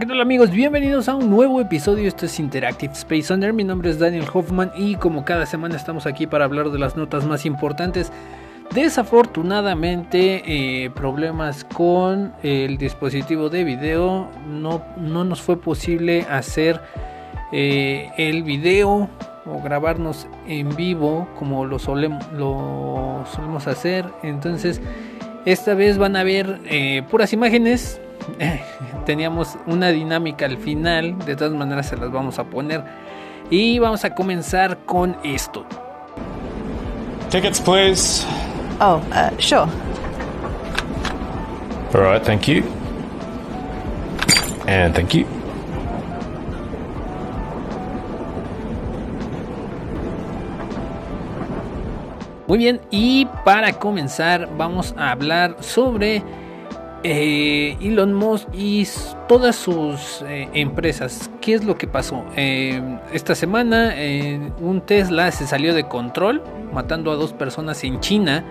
¿qué tal amigos? Bienvenidos a un nuevo episodio. Esto es Interactive Space Under. Mi nombre es Daniel Hoffman y como cada semana estamos aquí para hablar de las notas más importantes. Desafortunadamente, eh, problemas con el dispositivo de video. No, no nos fue posible hacer eh, el video o grabarnos en vivo como lo, lo solemos hacer. Entonces, esta vez van a ver eh, puras imágenes teníamos una dinámica al final, de todas maneras se las vamos a poner. Y vamos a comenzar con esto. Tickets, please. Oh, uh, sure. All right, thank you. And thank you. Muy bien, y para comenzar vamos a hablar sobre eh, Elon Musk y todas sus eh, empresas. ¿Qué es lo que pasó? Eh, esta semana un Tesla se salió de control, matando a dos personas en China.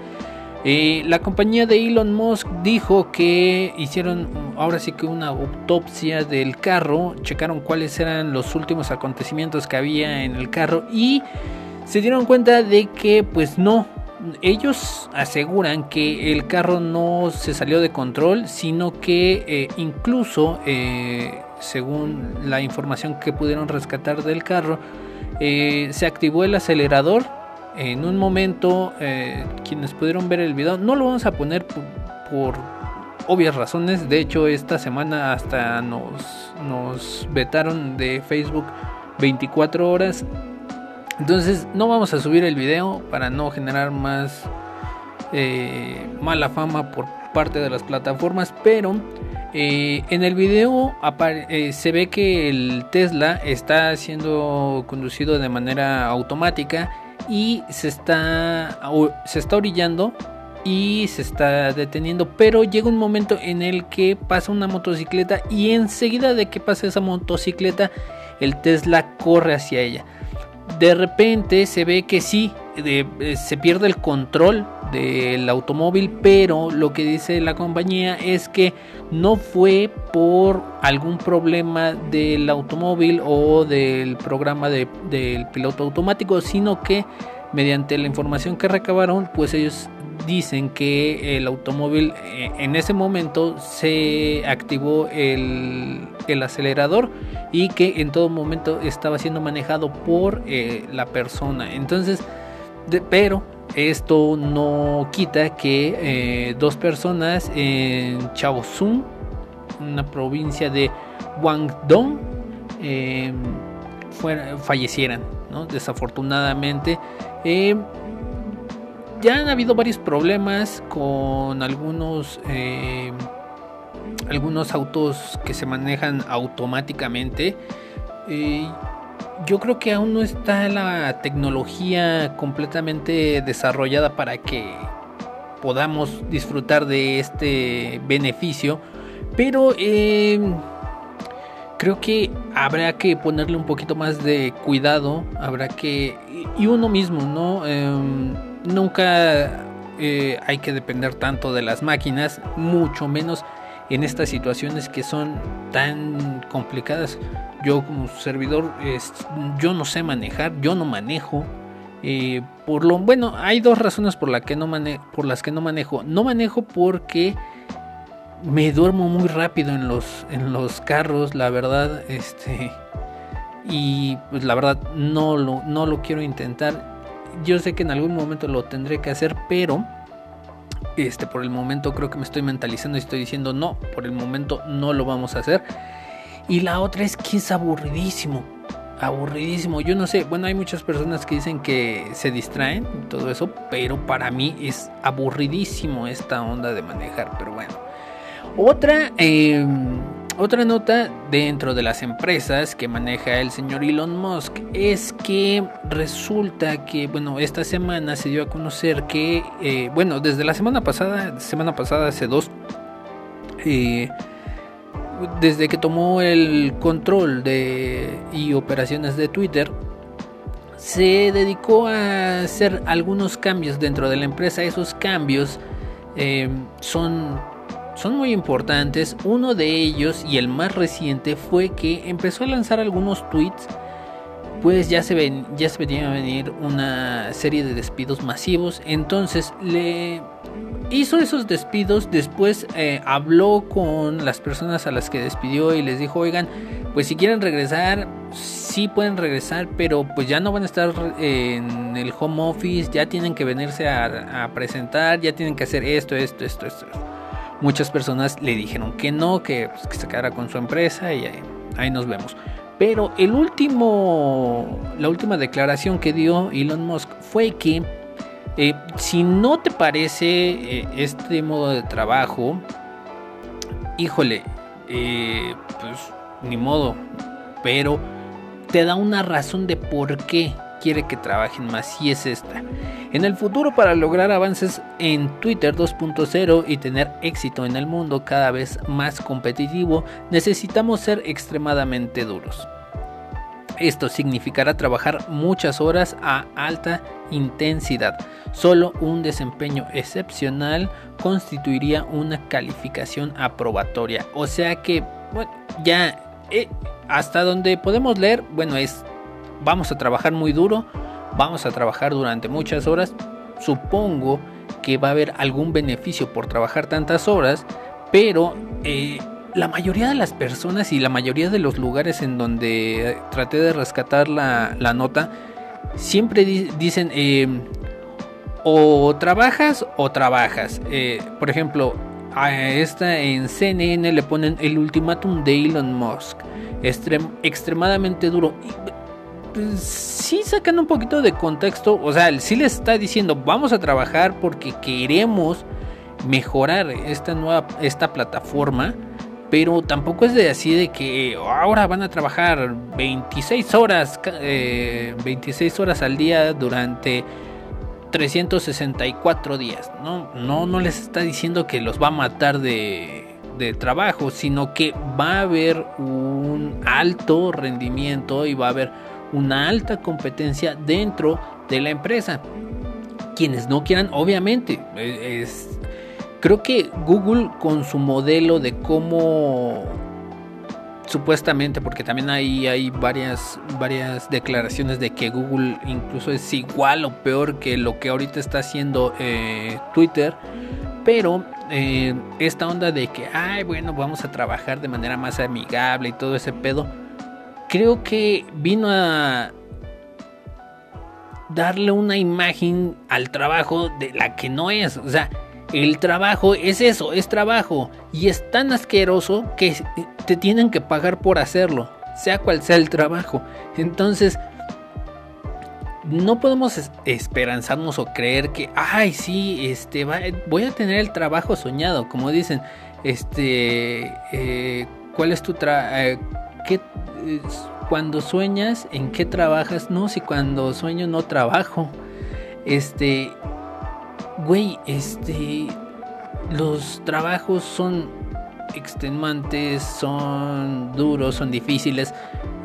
la compañía de Elon Musk dijo que hicieron ahora sí que una autopsia del carro, checaron cuáles eran los últimos acontecimientos que había en el carro y se dieron cuenta de que pues no, ellos aseguran que el carro no se salió de control, sino que eh, incluso, eh, según la información que pudieron rescatar del carro, eh, se activó el acelerador. En un momento, quienes pudieron ver el video, no lo vamos a poner por, obvias razones. De hecho, esta semana hasta nos, nos vetaron de Facebook 24 horas entonces no vamos a subir el video para no generar más eh, mala fama por parte de las plataformas, pero eh, en el video eh, se ve que el Tesla está siendo conducido de manera automática y se está, se está orillando y se está deteniendo, pero llega un momento en el que pasa una motocicleta y enseguida de que pasa esa motocicleta el Tesla corre hacia ella de repente se ve que sí, eh, se pierde el control del automóvil, pero lo que dice la compañía es que no fue por algún problema del automóvil o del programa del piloto automático, sino que mediante la información que recabaron, pues ellos dicen que el automóvil eh, en ese momento se activó el, acelerador y que en todo momento estaba siendo manejado por eh, la persona. Entonces, pero esto no quita que eh, dos personas en Chaozhou, una provincia de Guangdong, fallecieran, desafortunadamente ya han habido varios problemas con algunos eh, algunos autos que se manejan automáticamente. Eh, yo creo que aún no está la tecnología completamente desarrollada para que podamos disfrutar de este beneficio. Pero eh, creo que habrá que ponerle un poquito más de cuidado. Habrá que... Y uno mismo, ¿no? Em, nunca eh, hay que depender tanto de las máquinas, mucho menos en estas situaciones que son tan complicadas. Yo como servidor, yo no sé manejar, yo no manejo. Eh, por lo bueno, hay dos razones por, la que no por las que no manejo. No manejo porque me duermo muy rápido en los, en los carros, la verdad, este, y pues la verdad no lo, no lo quiero intentar yo sé que en algún momento lo tendré que hacer, pero este por el momento creo que me estoy mentalizando y estoy diciendo no, por el momento no lo vamos a hacer. Y la otra es que es aburridísimo. Aburridísimo. Yo no sé, bueno, hay muchas personas que dicen que se distraen y todo eso, pero para mí es aburridísimo esta onda de manejar. Pero bueno. Otra eh, otra nota dentro de las empresas que maneja el señor Elon Musk es que resulta que, bueno, esta semana se dio a conocer que, eh, bueno, desde la semana pasada, semana pasada hace dos, eh, desde que tomó el control de y operaciones de Twitter, se dedicó a hacer algunos cambios dentro de la empresa. Esos cambios eh, son son muy importantes. Uno de ellos y el más reciente fue que empezó a lanzar algunos tweets. Pues ya se, ven, ya se venía a venir una serie de despidos masivos. Entonces le hizo esos despidos. Después eh, habló con las personas a las que despidió y les dijo, oigan, pues si quieren regresar, sí pueden regresar, pero pues ya no van a estar en el home office, ya tienen que venirse a, presentar, ya tienen que hacer esto, esto, esto, esto. Muchas personas le dijeron que no, que, pues, se quedara con su empresa y ahí, nos vemos. Pero el último, la última declaración que dio Elon Musk fue que eh, si no te parece eh, este modo de trabajo, híjole, eh, pues ni modo, pero te da una razón de por qué quiere que trabajen más y es esta. En el futuro para lograr avances en Twitter 2.0 y tener éxito en el mundo cada vez más competitivo, necesitamos ser extremadamente duros. Esto significará trabajar muchas horas a alta intensidad. Solo un desempeño excepcional constituiría una calificación aprobatoria. O sea que, bueno, ya eh, hasta donde podemos leer, bueno, es vamos a trabajar muy duro, vamos a trabajar durante muchas horas. Supongo que va a haber algún beneficio por trabajar tantas horas, pero eh, la mayoría de las personas y la mayoría de los lugares en donde traté de rescatar la, nota, siempre dicen em, o trabajas o trabajas. Eh, por ejemplo, a esta en CNN le ponen el ultimátum de Elon Musk. extremadamente duro. Pues, sí sacan un poquito de contexto. O sea, sí les está diciendo vamos a trabajar porque queremos mejorar esta nueva esta plataforma. Pero tampoco es de así de que ahora van a trabajar 26 horas, 26 eh, horas al día durante 364 días. No, no, no les está diciendo que los va a matar de, trabajo, sino que va a haber un alto rendimiento y va a haber una alta competencia dentro de la empresa. Quienes no quieran, obviamente, es, creo que Google con su modelo de cómo supuestamente, porque también ahí hay varias, varias declaraciones de que Google incluso es igual o peor que lo que ahorita está haciendo eh, Twitter. Pero eh, esta onda de que, ay, bueno, vamos a trabajar de manera más amigable y todo ese pedo, creo que vino a darle una imagen al trabajo de la que no es. O sea, el trabajo es eso, es trabajo. Y es tan asqueroso que te tienen que pagar por hacerlo, sea cual sea el trabajo. Entonces, no podemos esperanzarnos o creer que, ay, sí, este, voy a tener el trabajo soñado, como dicen, este, eh, ¿cuál es tu trabajo? Eh, cuando sueñas, ¿en qué trabajas? No, si cuando sueño no trabajo. Este, güey, este, los trabajos son extenuantes, son duros, son difíciles.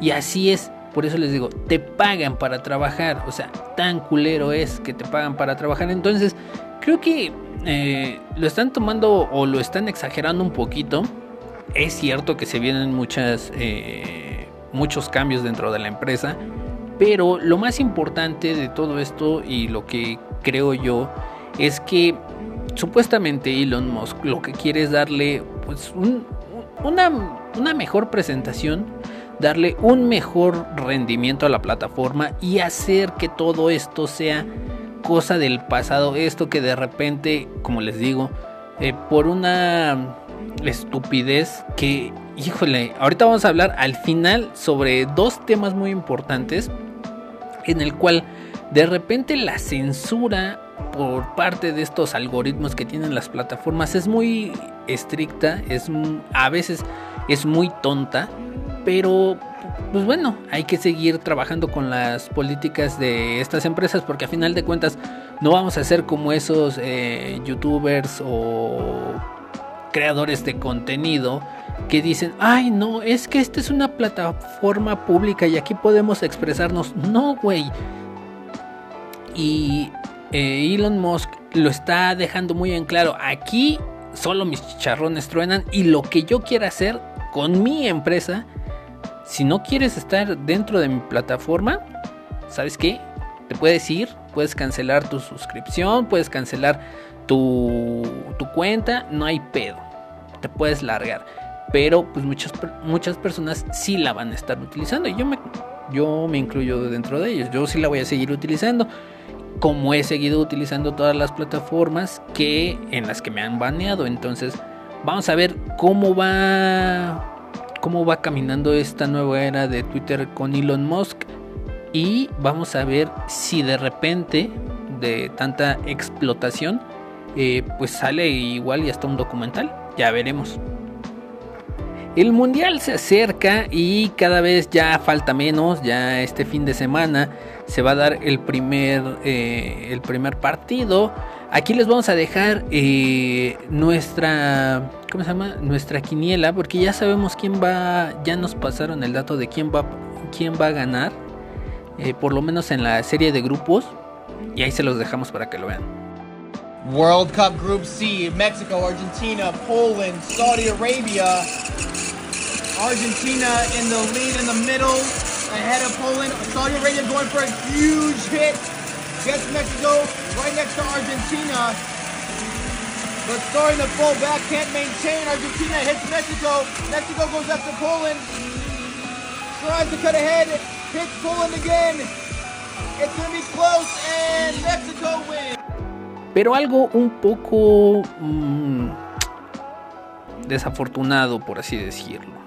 Y así es, por eso les digo, te pagan para trabajar. O sea, tan culero es que te pagan para trabajar. Entonces, creo que eh, lo están tomando o lo están exagerando un poquito. Es cierto que se vienen muchas, eh, muchos cambios dentro de la empresa. Pero lo más importante de todo esto y lo que creo yo es que supuestamente Elon Musk lo que quiere es darle pues, una, una mejor presentación, darle un mejor rendimiento a la plataforma y hacer que todo esto sea cosa del pasado. Esto que de repente, como les digo, eh, por una estupidez que, híjole, ahorita vamos a hablar al final sobre dos temas muy importantes en el cual de repente la censura por parte de estos algoritmos que tienen las plataformas es muy estricta, es a veces es muy tonta, pero pues bueno, hay que seguir trabajando con las políticas de estas empresas porque a final de cuentas no vamos a ser como esos eh, youtubers o creadores de contenido que dicen, ay no, es que esta es una plataforma pública y aquí podemos expresarnos. No, güey. Y eh, Elon Musk lo está dejando muy en claro. Aquí solo mis chicharrones truenan y lo que yo quiera hacer con mi empresa, si no quieres estar dentro de mi plataforma, ¿sabes qué? Te puedes ir, puedes cancelar tu suscripción, puedes cancelar tu, tu cuenta, no hay pedo, te puedes largar. Pero pues muchas, muchas personas sí la van a estar utilizando y yo me, yo me incluyo dentro de ellos, yo sí la voy a seguir utilizando como he seguido utilizando todas las plataformas que en las que me han baneado. Entonces, vamos a ver cómo va cómo va caminando esta nueva era de Twitter con Elon Musk y vamos a ver si de repente de tanta explotación eh, pues sale igual y hasta un documental. Ya veremos. El mundial se acerca y cada vez ya falta menos. Ya este fin de semana se va a dar el primer, eh, el primer partido. Aquí les vamos a dejar eh, nuestra, ¿cómo se llama? Nuestra quiniela, porque ya sabemos quién va, ya nos pasaron el dato de quién va, quién va a ganar, eh, por lo menos en la serie de grupos, y ahí se los dejamos para que lo vean. World Cup Group C, Mexico, Argentina, Poland, Saudi Arabia. Argentina in the lead in the middle, ahead of Poland. Saudi Arabia going for a huge hit. Gets Mexico right next to Argentina. But starting to fall back, can't maintain. Argentina hits Mexico. Mexico goes up to Poland. Tries to cut ahead, hits Poland again. It's going to be close, and Mexico wins. Pero algo un poco mmm, desafortunado, por así decirlo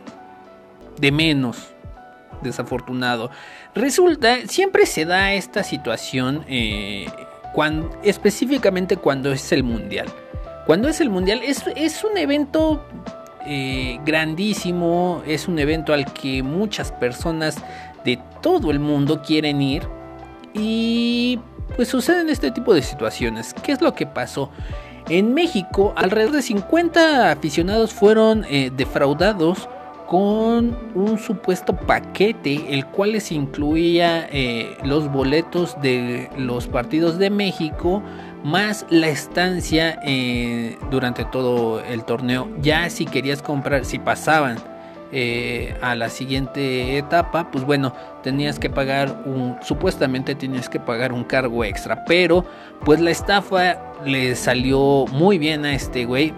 de menos desafortunado. Resulta, siempre se da esta situación eh, cuando, específicamente cuando es el mundial. Cuando es el mundial es, es un evento eh, grandísimo, es un evento al que muchas personas de todo el mundo quieren ir y pues suceden este tipo de situaciones. ¿Qué es lo que pasó? En México, alrededor de 50 aficionados fueron eh, defraudados con un supuesto paquete, el cual les incluía eh, los boletos de los partidos de México, más la estancia eh, durante todo el torneo. Ya si querías comprar, si pasaban eh, a la siguiente etapa, pues bueno, tenías que pagar un, supuestamente tenías que pagar un cargo extra, pero pues la estafa le salió muy bien a este güey.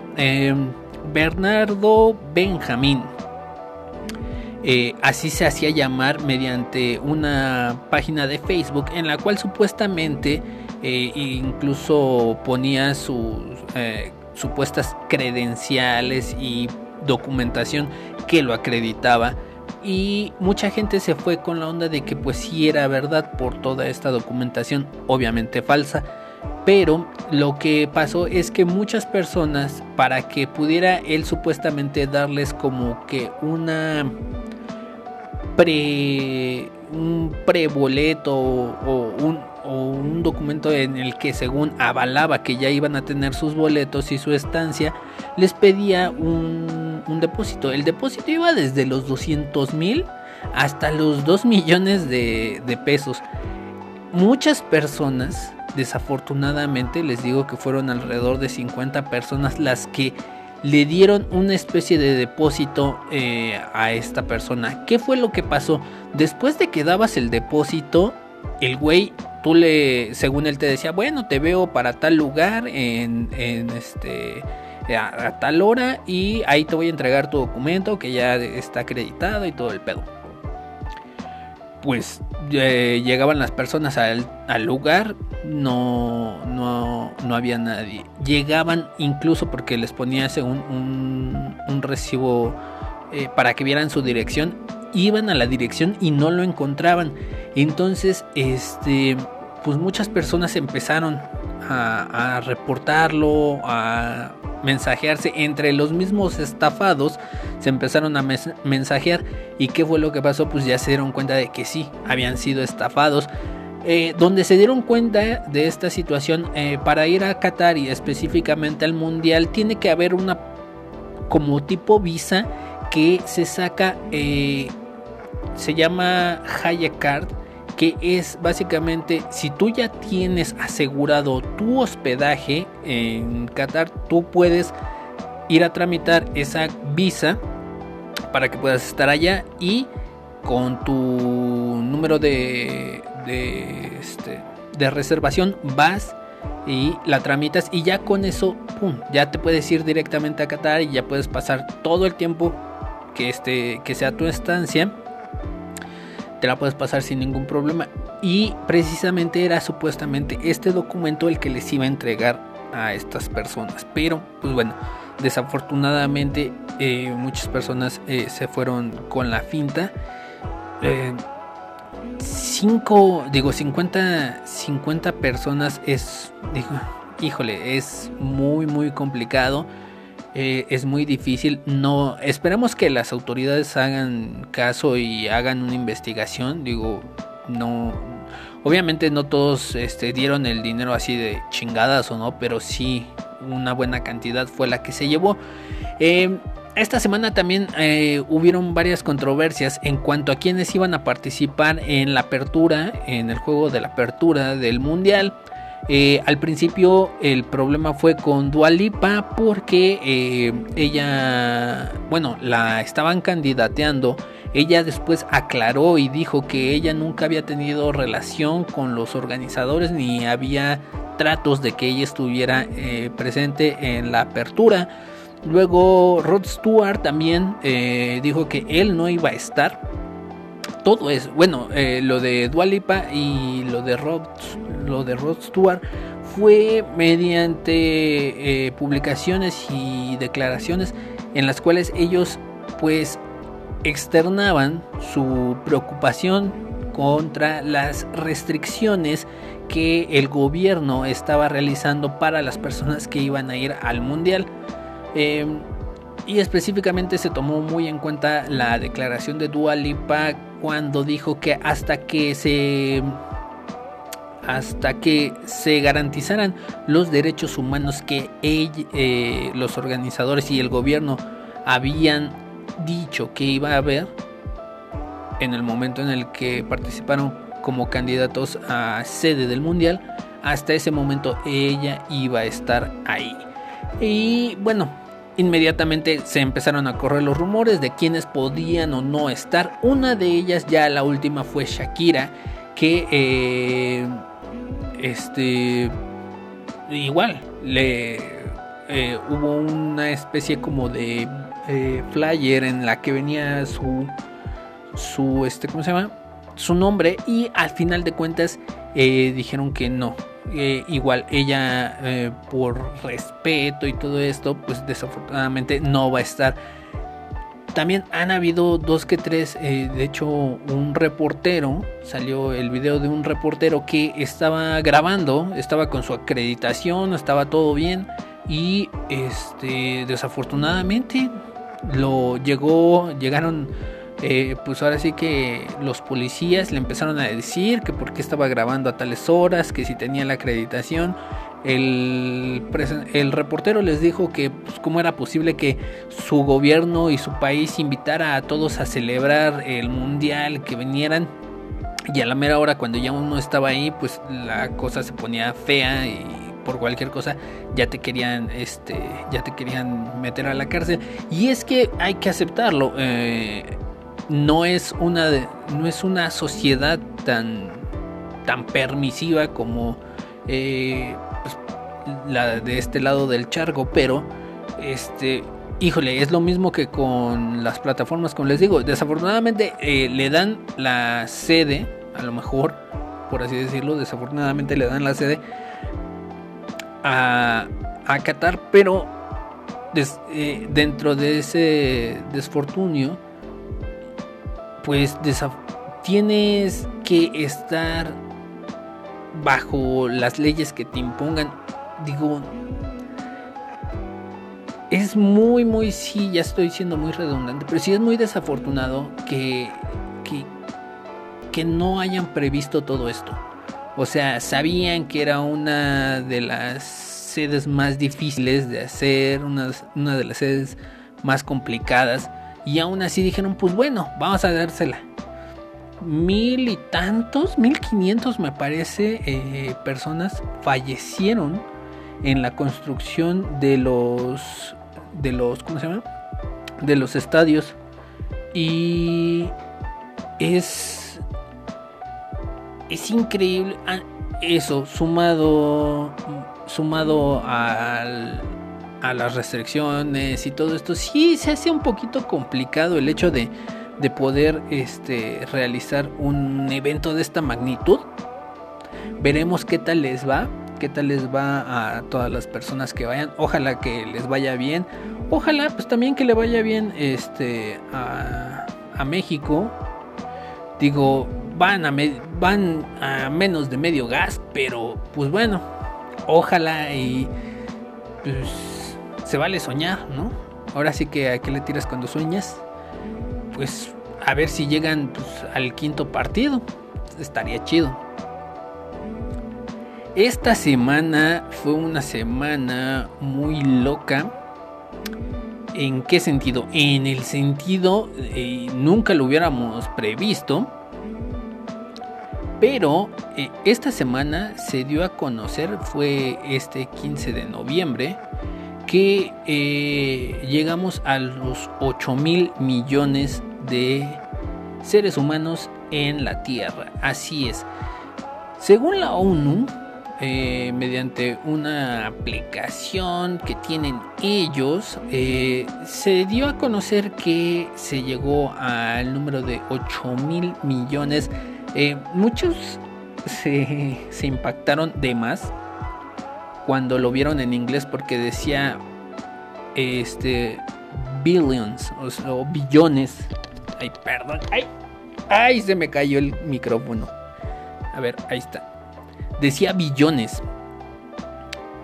Bernardo Benjamín eh, así se hacía llamar mediante una página de Facebook en la cual supuestamente eh, incluso ponía sus supuestas credenciales y documentación que lo acreditaba y mucha gente se fue con la onda de que pues sí era verdad por toda esta documentación obviamente falsa pero lo que pasó es que muchas personas para que pudiera él supuestamente darles como que una pre un preboleto o, un, o un documento en el que según avalaba que ya iban a tener sus boletos y su estancia, les pedía un, depósito. El depósito iba desde los 200 mil hasta los 2 millones de, de pesos. Muchas personas, desafortunadamente, les digo que fueron alrededor de 50 personas las que le dieron una especie de depósito eh, a esta persona. ¿Qué fue lo que pasó? Después de que dabas el depósito, el güey, tú le, según él te decía, bueno, te veo para tal lugar en, este... A, tal hora y ahí te voy a entregar tu documento que ya está acreditado y todo el pedo. Pues eh, llegaban las personas al, al lugar, no, no, no, había nadie. Llegaban incluso porque les ponía un, un, recibo eh, para que vieran su dirección. Iban a la dirección y no lo encontraban. Entonces, este, pues muchas personas empezaron a, reportarlo, a mensajearse. Entre los mismos estafados se empezaron a mensajear. Y qué fue lo que pasó pues ya se dieron cuenta de que sí habían sido estafados. Eh, donde se dieron cuenta de esta situación eh, para ir a Qatar y específicamente al Mundial tiene que haber una como tipo visa que se saca eh, se llama Haya Card que es básicamente si tú ya tienes asegurado tu hospedaje en Qatar tú puedes ir a tramitar esa visa para que puedas estar allá y con tu número de, de, este, de reservación vas y la tramitas y ya con eso, ya te puedes ir directamente a Qatar y ya puedes pasar todo el tiempo que, este, que sea tu estancia. Te la puedes pasar sin ningún problema. Y precisamente era supuestamente este documento el que les iba a entregar a estas personas. Pero, pues bueno, desafortunadamente eh, muchas personas eh, se fueron con la finta. Eh, 5, digo, 50, 50 personas es, digo, híjole, es muy, muy complicado. Eh, es muy difícil. No, esperamos que las autoridades hagan caso y hagan una investigación. Digo, no, obviamente no todos este, dieron el dinero así de chingadas o no, pero sí una buena cantidad fue la que se llevó. Eh, esta semana también eh, hubieron varias controversias en cuanto a quienes iban a participar en la apertura, en el juego de la apertura del mundial. Eh, al principio el problema fue con Dualipa porque eh, ella, bueno, la estaban candidateando. Ella después aclaró y dijo que ella nunca había tenido relación con los organizadores ni había tratos de que ella estuviera presente en la apertura. Luego Rod Stewart también eh, dijo que él no iba a estar. Todo es, bueno, eh, lo de Dualipa y lo de Rod, lo de Stewart fue mediante eh, publicaciones y declaraciones en las cuales ellos pues externaban su preocupación contra las restricciones que el gobierno estaba realizando para las personas que iban a ir al mundial. Em, y específicamente se tomó muy en cuenta la declaración de Dua Lipa cuando dijo que hasta que se hasta que se garantizaran los derechos humanos que eh, los organizadores y el gobierno habían dicho que iba a haber en el momento en el que participaron como candidatos a sede del mundial, hasta ese momento ella iba a estar ahí. Y bueno, inmediatamente se empezaron a correr los rumores de quienes podían o no estar. Una de ellas, ya la última, fue Shakira, que eh, este igual le eh, hubo una especie como de eh, flyer en la que venía su su este cómo se llama su nombre y al final de cuentas dijeron que no eh, igual ella eh, por respeto y todo esto, pues desafortunadamente no va a estar. También han habido dos que tres, eh, de hecho un reportero, salió el video de un reportero que estaba grabando, estaba con su acreditación, estaba todo bien y este desafortunadamente lo llegó, llegaron eh, pues ahora sí que los policías le empezaron a decir que por qué estaba grabando a tales horas, que si tenía la acreditación. El, el reportero les dijo que pues, cómo era posible que su gobierno y su país invitara a todos a celebrar el mundial, que vinieran. Y a la mera hora cuando ya uno estaba ahí, pues la cosa se ponía fea y por cualquier cosa ya te querían este ya te querían meter a la cárcel y es que hay que aceptarlo eh, no es una, no es una sociedad tan, tan permisiva como eh, pues, la de este lado del charco, pero este, híjole, es lo mismo que con las plataformas, como les digo, desafortunadamente eh, le dan la sede, a lo mejor, por así decirlo, desafortunadamente le dan la sede a, a Qatar, pero eh, dentro de ese desfortunio, pues tienes que estar bajo las leyes que te impongan. Digo, es muy, muy, sí, ya estoy siendo muy redundante, pero sí es muy desafortunado que, que, que no hayan previsto todo esto. O sea, sabían que era una de las sedes más difíciles de hacer, una, una de las sedes más complicadas. Y aún así dijeron, pues bueno, vamos a dársela. Mil y tantos, mil quinientos me parece, eh, personas fallecieron en la construcción de los de los ¿cómo se llama? de los estadios y es es increíble ah, eso sumado sumado al, a las restricciones y todo esto sí se hace un poquito complicado el hecho de, de poder este, realizar un evento de esta magnitud veremos qué tal les va qué tal les va a todas las personas que vayan. Ojalá que les vaya bien. Ojalá pues también que le vaya bien este a, a México. Digo, van a, van a menos de medio gas, pero pues bueno, ojalá y pues se vale soñar, ¿no? Ahora sí que a qué le tiras cuando sueñas. Pues a ver si llegan pues, al quinto partido. Estaría chido. Esta semana fue una semana muy loca. ¿En qué sentido? En el sentido, eh, nunca lo hubiéramos previsto. Pero eh, esta semana se dio a conocer, fue este 15 de noviembre, que eh, llegamos a los 8 mil millones de seres humanos en la Tierra. Así es. Según la ONU, eh, mediante una aplicación que tienen ellos, eh, se dio a conocer que se llegó al número de 8 mil millones. Muchos se, se, impactaron de más cuando lo vieron en inglés porque decía este billions o, billones. Ay, perdón. Ay, ay, se me cayó el micrófono. A ver, ahí está decía billones.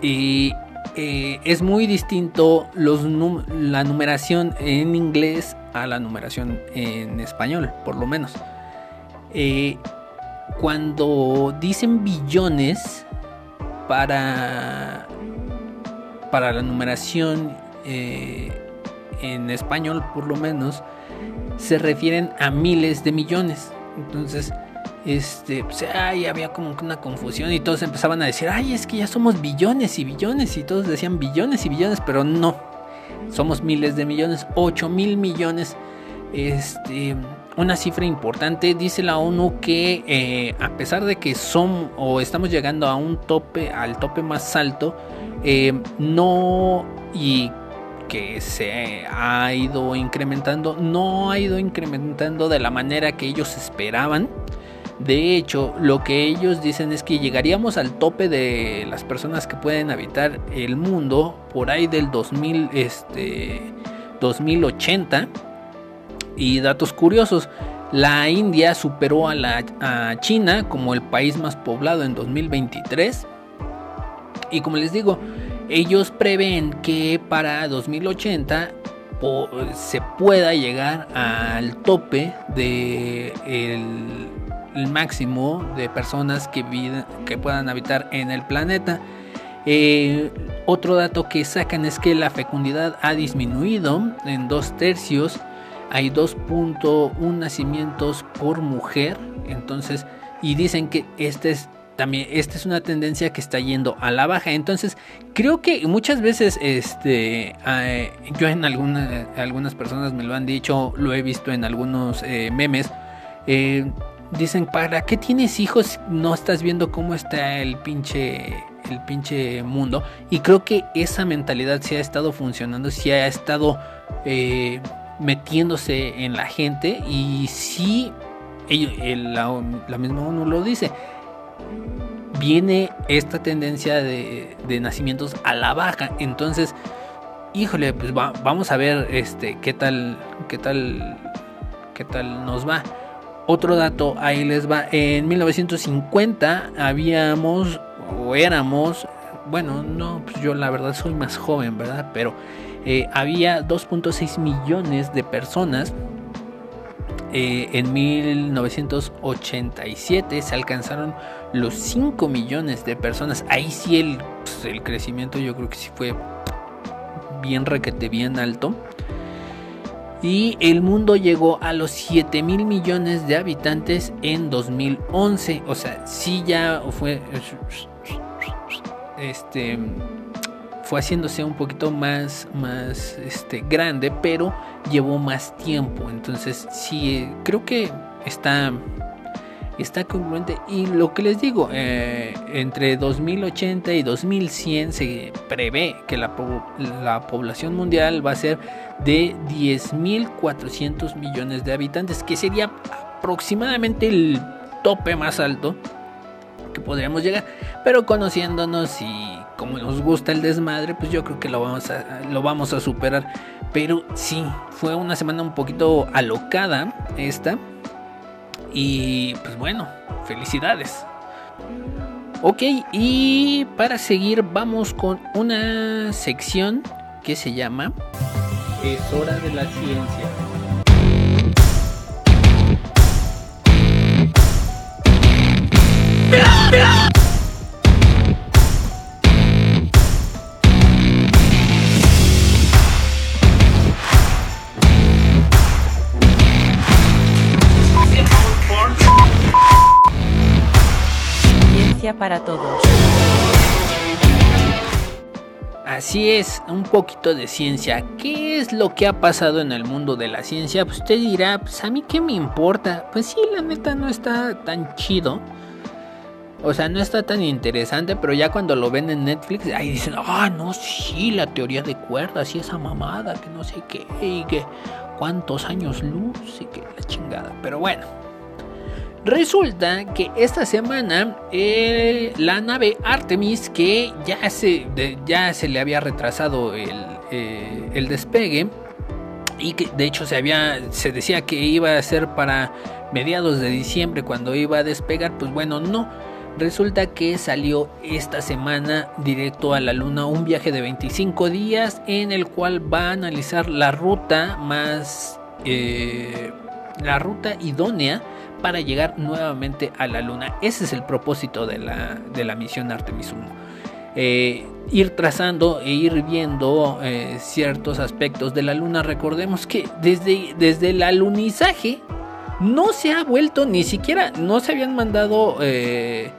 Y eh, es muy distinto la numeración en inglés a la numeración en español, por lo menos. Eh, cuando dicen billones para, para la numeración eh, en español, por lo menos, se refieren a miles de millones. Entonces, este, pues, había como una confusión y todos empezaban a decir, ay, es que ya somos billones y billones y todos decían billones y billones, pero no, somos miles de millones, 8 mil millones, este, una cifra importante, dice la ONU que eh, a pesar de que son o estamos llegando a un tope, al tope más alto, eh, no y que se ha ido incrementando, no ha ido incrementando de la manera que ellos esperaban. De hecho, lo que ellos dicen es que llegaríamos al tope de las personas que pueden habitar el mundo por ahí del 2000, este, 2080. Y datos curiosos, la India superó a, la, China como el país más poblado en 2023. Y como les digo, ellos prevén que para 2080 se pueda llegar al tope de el el máximo de personas que, que puedan habitar en el planeta. Eh, otro dato que sacan es que la fecundidad ha disminuido en dos tercios. Hay 2.1 nacimientos por mujer. Entonces, y dicen que este es también esta es una tendencia que está yendo a la baja. Entonces, creo que muchas veces, este, eh, yo en algunas personas me lo han dicho, lo he visto en algunos eh, memes dicen, ¿para qué tienes hijos? No estás viendo cómo está el pinche, el pinche mundo. Y creo que esa mentalidad sí ha estado funcionando, sí ha estado eh, metiéndose en la gente. Y sí, la, la, misma ONU lo dice. Viene esta tendencia de, de nacimientos a la baja. Entonces, híjole, pues vamos a ver este qué tal, qué tal, qué tal nos va. Otro dato, ahí les va. En 1950 habíamos o éramos, bueno, no, pues yo la verdad soy más joven, ¿verdad? Pero eh, había 2.6 millones de personas. Eh, en 1987 se alcanzaron los 5 millones de personas. Ahí sí el, pues, el crecimiento yo creo que sí fue bien requete, bien alto y el mundo llegó a los 7 mil millones de habitantes en 2011. O sea, sí ya fue este fue haciéndose un poquito más, más este, grande, pero llevó más tiempo. Entonces, sí, creo que está, está congruente. Y lo que les digo, eh, entre 2080 y 2100 se prevé que la, la población mundial va a ser de 10.400 millones de habitantes, que sería aproximadamente el tope más alto que podríamos llegar. Pero conociéndonos y como nos gusta el desmadre, pues yo creo que lo vamos a, lo vamos a superar. Pero sí, fue una semana un poquito alocada esta. Y pues bueno, felicidades. Ok, y para seguir vamos con una sección que se llama Es hora de la ciencia. Para todos. Así es, un poquito de ciencia. ¿Qué es lo que ha pasado en el mundo de la ciencia? Pues usted dirá, pues a mí qué me importa. Pues sí, la neta no está tan chido. O sea, no está tan interesante, pero ya cuando lo ven en Netflix, ahí dicen, ah, no, sí, la teoría de cuerdas y esa mamada, que no sé qué, y que cuántos años luz y que la chingada. Pero bueno, resulta que esta semana eh, la nave Artemis, que ya se, ya se le había retrasado el, eh, el despegue, y que de hecho se había se decía que iba a ser para mediados de diciembre cuando iba a despegar, pues bueno, no. Resulta que salió esta semana directo a la luna un viaje de 25 días en el cual va a analizar la ruta más... Eh, la ruta idónea para llegar nuevamente a la luna. Ese es el propósito de la, de la misión Artemis 1. Eh, ir trazando e ir viendo eh, ciertos aspectos de la luna. Recordemos que desde, desde el alunizaje no se ha vuelto ni siquiera, no se habían mandado... Eh,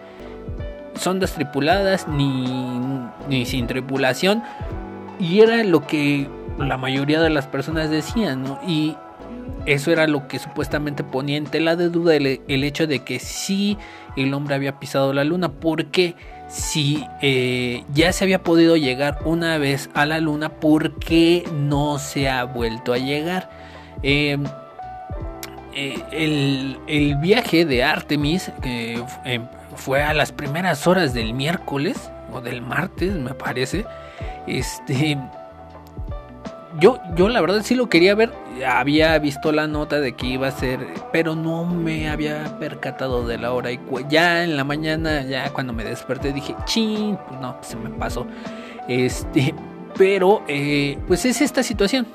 sondas tripuladas ni, sin tripulación. Y era lo que la mayoría de las personas decían, ¿no? Y eso era lo que supuestamente ponía en tela de duda el, hecho de que sí el hombre había pisado la luna. Porque si eh, ya se había podido llegar una vez a la luna, ¿por qué no se ha vuelto a llegar? Em, eh, el, el, viaje de Artemis, que fue a las primeras horas del miércoles o del martes, me parece. Este. Yo, yo la verdad sí lo quería ver. Había visto la nota de que iba a ser, pero no me había percatado de la hora. Y ya en la mañana, ya cuando me desperté, dije, chin, pues no, se me pasó. Este, pero, eh, pues es esta situación.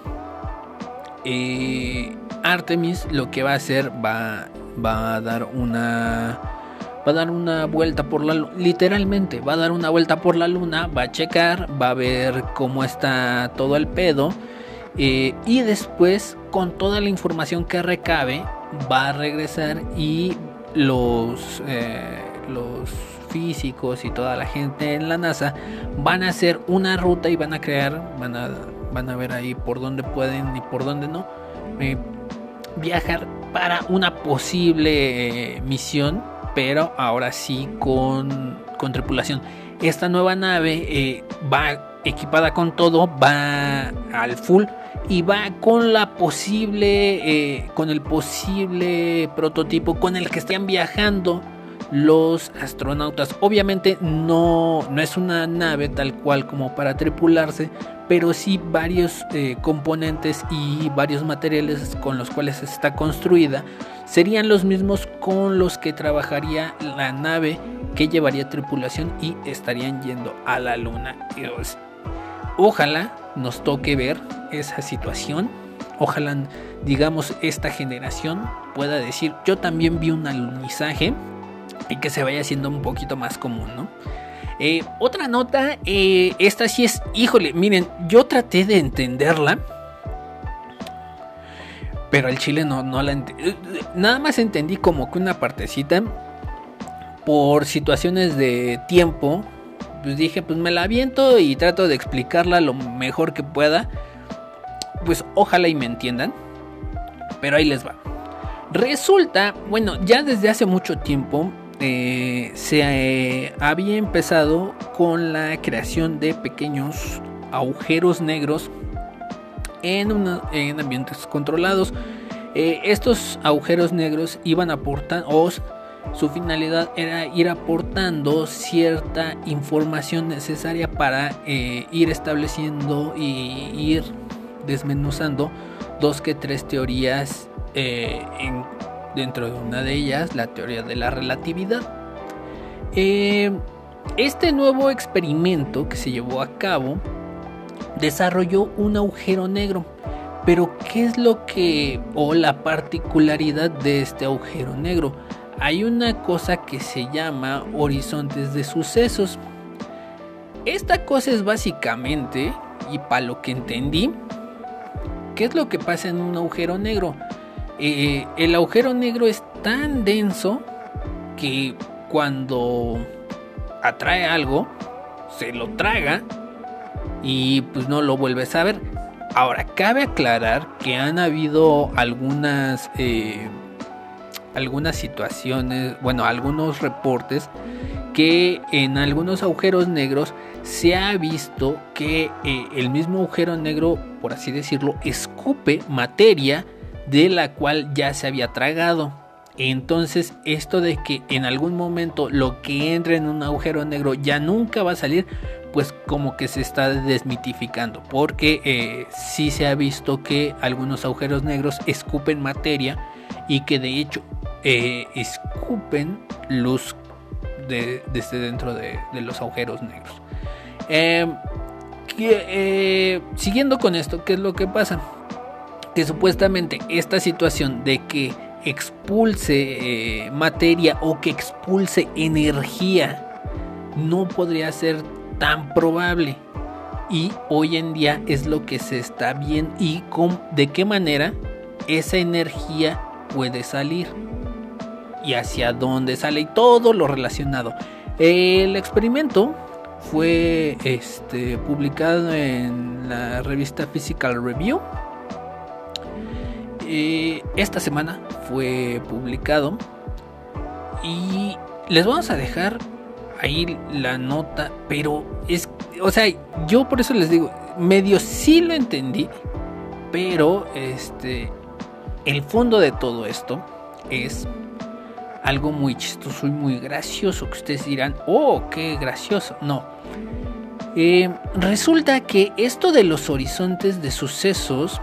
Eh, Artemis lo que va a hacer va, va a dar una va a dar una vuelta por la literalmente va a dar una vuelta por la luna va a checar va a ver cómo está todo el pedo eh, y después con toda la información que recabe va a regresar y los eh, los físicos y toda la gente en la NASA van a hacer una ruta y van a crear van a van a ver ahí por dónde pueden y por dónde no eh, viajar para una posible misión pero ahora sí con, con tripulación. Esta nueva nave eh, va equipada con todo, va al full y va con la posible, eh, con el posible prototipo con el que están viajando los astronautas. Obviamente no, no es una nave tal cual como para tripularse, pero sí varios eh, componentes y varios materiales con los cuales está construida serían los mismos con los que trabajaría la nave que llevaría tripulación y estarían yendo a la luna. Ojalá nos toque ver esa situación. Ojalá, digamos, esta generación pueda decir, yo también vi un alunizaje y que se vaya haciendo un poquito más común, ¿no? Eh, otra nota, eh, esta sí es, híjole, miren, yo traté de entenderla, pero el chile no, no la entendí. Nada más entendí como que una partecita por situaciones de tiempo, pues dije, pues me la aviento y trato de explicarla lo mejor que pueda. Pues ojalá y me entiendan. Pero ahí les va. Resulta, bueno, ya desde hace mucho tiempo eh, se eh, había empezado con la creación de pequeños agujeros negros en, en ambientes controlados. Eh, estos agujeros negros iban aportando, o su finalidad era ir aportando cierta información necesaria para ir estableciendo y ir desmenuzando dos que tres teorías en dentro de una de ellas la teoría de la relatividad. Eh, este nuevo experimento que se llevó a cabo desarrolló un agujero negro. Pero ¿qué es lo que o la particularidad de este agujero negro? Hay una cosa que se llama horizontes de sucesos. Esta cosa es básicamente, y para lo que entendí, ¿qué es lo que pasa en un agujero negro? Eh, el agujero negro es tan denso que cuando atrae algo, se lo traga y pues no lo vuelves a ver. Ahora, cabe aclarar que han habido algunas, eh, algunas situaciones, bueno, algunos reportes que en algunos agujeros negros se ha visto que eh, el mismo agujero negro, por así decirlo, escupe materia de la cual ya se había tragado. Entonces esto de que en algún momento lo que entra en un agujero negro ya nunca va a salir, pues como que se está desmitificando. Porque eh, sí se ha visto que algunos agujeros negros escupen materia y que de hecho eh, escupen luz desde dentro de, los agujeros negros. Em, eh, siguiendo con esto, ¿qué es lo que pasa? Que supuestamente esta situación de que expulse eh, materia o que expulse energía no podría ser tan probable. Y hoy en día es lo que se está viendo y con, de qué manera esa energía puede salir y hacia dónde sale y todo lo relacionado. El experimento fue este, publicado en la revista Physical Review esta semana fue publicado y les vamos a dejar ahí la nota, pero es, o sea, yo por eso les digo, medio sí lo entendí, pero este, el fondo de todo esto es algo muy chistoso y muy gracioso que ustedes dirán, oh, qué gracioso, no. Eh, resulta que esto de los horizontes de sucesos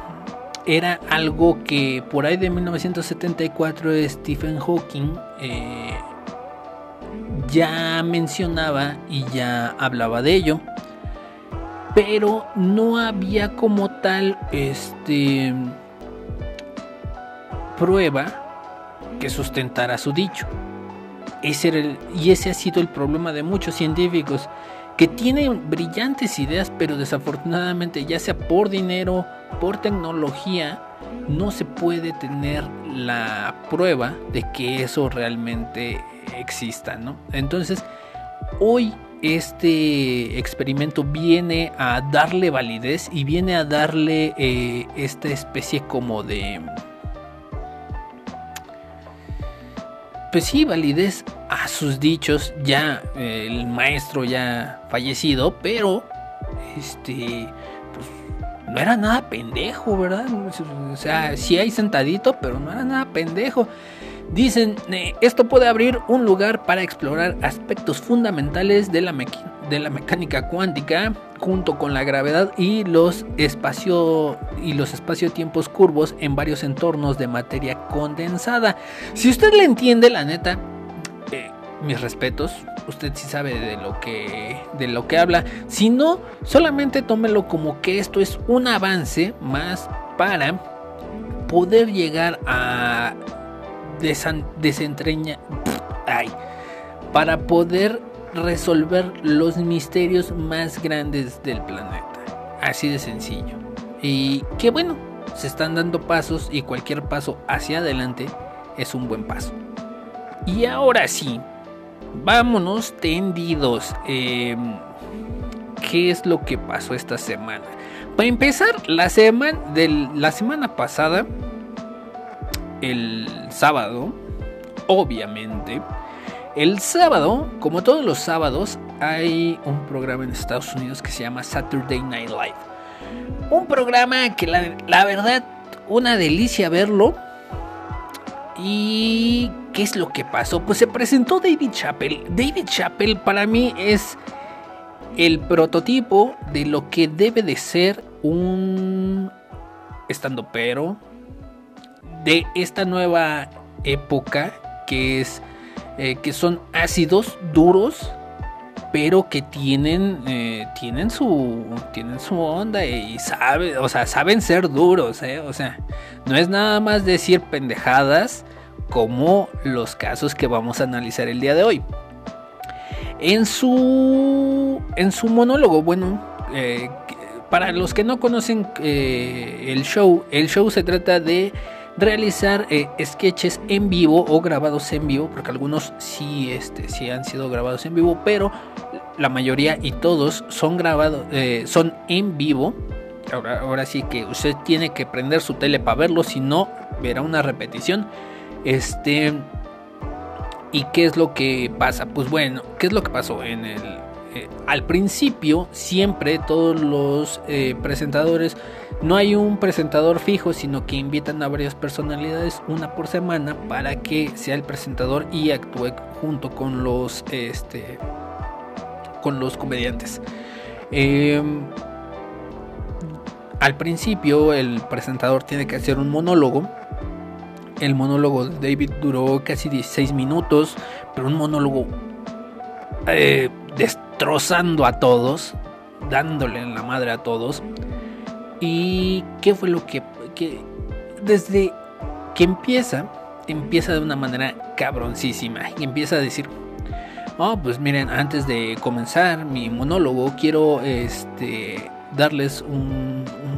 era algo que por ahí de 1974 Stephen Hawking eh, ya mencionaba y ya hablaba de ello. Pero no había como tal este prueba que sustentara su dicho. Ese era y ese ha sido el problema de muchos científicos que tienen brillantes ideas, pero desafortunadamente, ya sea por dinero, por tecnología, no se puede tener la prueba de que eso realmente exista, ¿no? Entonces, hoy este experimento viene a darle validez y viene a darle eh, esta especie como de pues sí, validez a sus dichos, ya eh, el maestro ya fallecido, pero este, pues no era nada pendejo, ¿verdad? O sea, sí hay sentadito, pero no era nada pendejo. Dicen, esto puede abrir un lugar para explorar aspectos fundamentales de la, de la mecánica cuántica, junto con la gravedad y los espacio y los espacio-tiempos curvos en varios entornos de materia condensada. Si usted le entiende, la neta, eh, mis respetos, usted sí sabe de lo que de lo que habla. Si no, solamente tómelo como que esto es un avance más para poder llegar a desentrañar para poder resolver los misterios más grandes del planeta. Así de sencillo. Y que bueno, se están dando pasos y cualquier paso hacia adelante es un buen paso. Y ahora sí, vámonos tendidos. Em, qué es lo que pasó esta semana. Para empezar, la semana, la semana pasada, el sábado, obviamente, el sábado, como todos los sábados, hay un programa en Estados Unidos que se llama Saturday Night Live. Un programa que la, verdad, una delicia verlo. ¿Y qué es lo que pasó? Pues se presentó David Chappelle. David Chappelle para mí es el prototipo de lo que debe de ser un estando pero de esta nueva época que es eh, que son ácidos duros pero que tienen eh, tienen su tienen su onda y saben o sea saben ser duros ¿eh? o sea no es nada más decir pendejadas como los casos que vamos a analizar el día de hoy en su en su monólogo bueno para los que no conocen el show el show se trata de realizar eh, sketches en vivo o grabados en vivo, porque algunos sí, este, sí han sido grabados en vivo, pero la mayoría y todos son grabados, eh, son en vivo. Ahora, ahora sí que usted tiene que prender su tele para verlo, si no, verá una repetición. Este. ¿Y qué es lo que pasa? Pues bueno, ¿qué es lo que pasó en el, eh, al principio siempre todos los presentadores no hay un presentador fijo sino que invitan a varias personalidades una por semana para que sea el presentador y actúe junto con los este con los comediantes em, al principio el presentador tiene que hacer un monólogo el monólogo de David duró casi 16 minutos pero un monólogo eh, destrozando a todos, dándole en la madre a todos. ¿Y qué fue lo que, desde que empieza, empieza de una manera cabroncísima y empieza a decir, oh, pues miren, antes de comenzar mi monólogo quiero este darles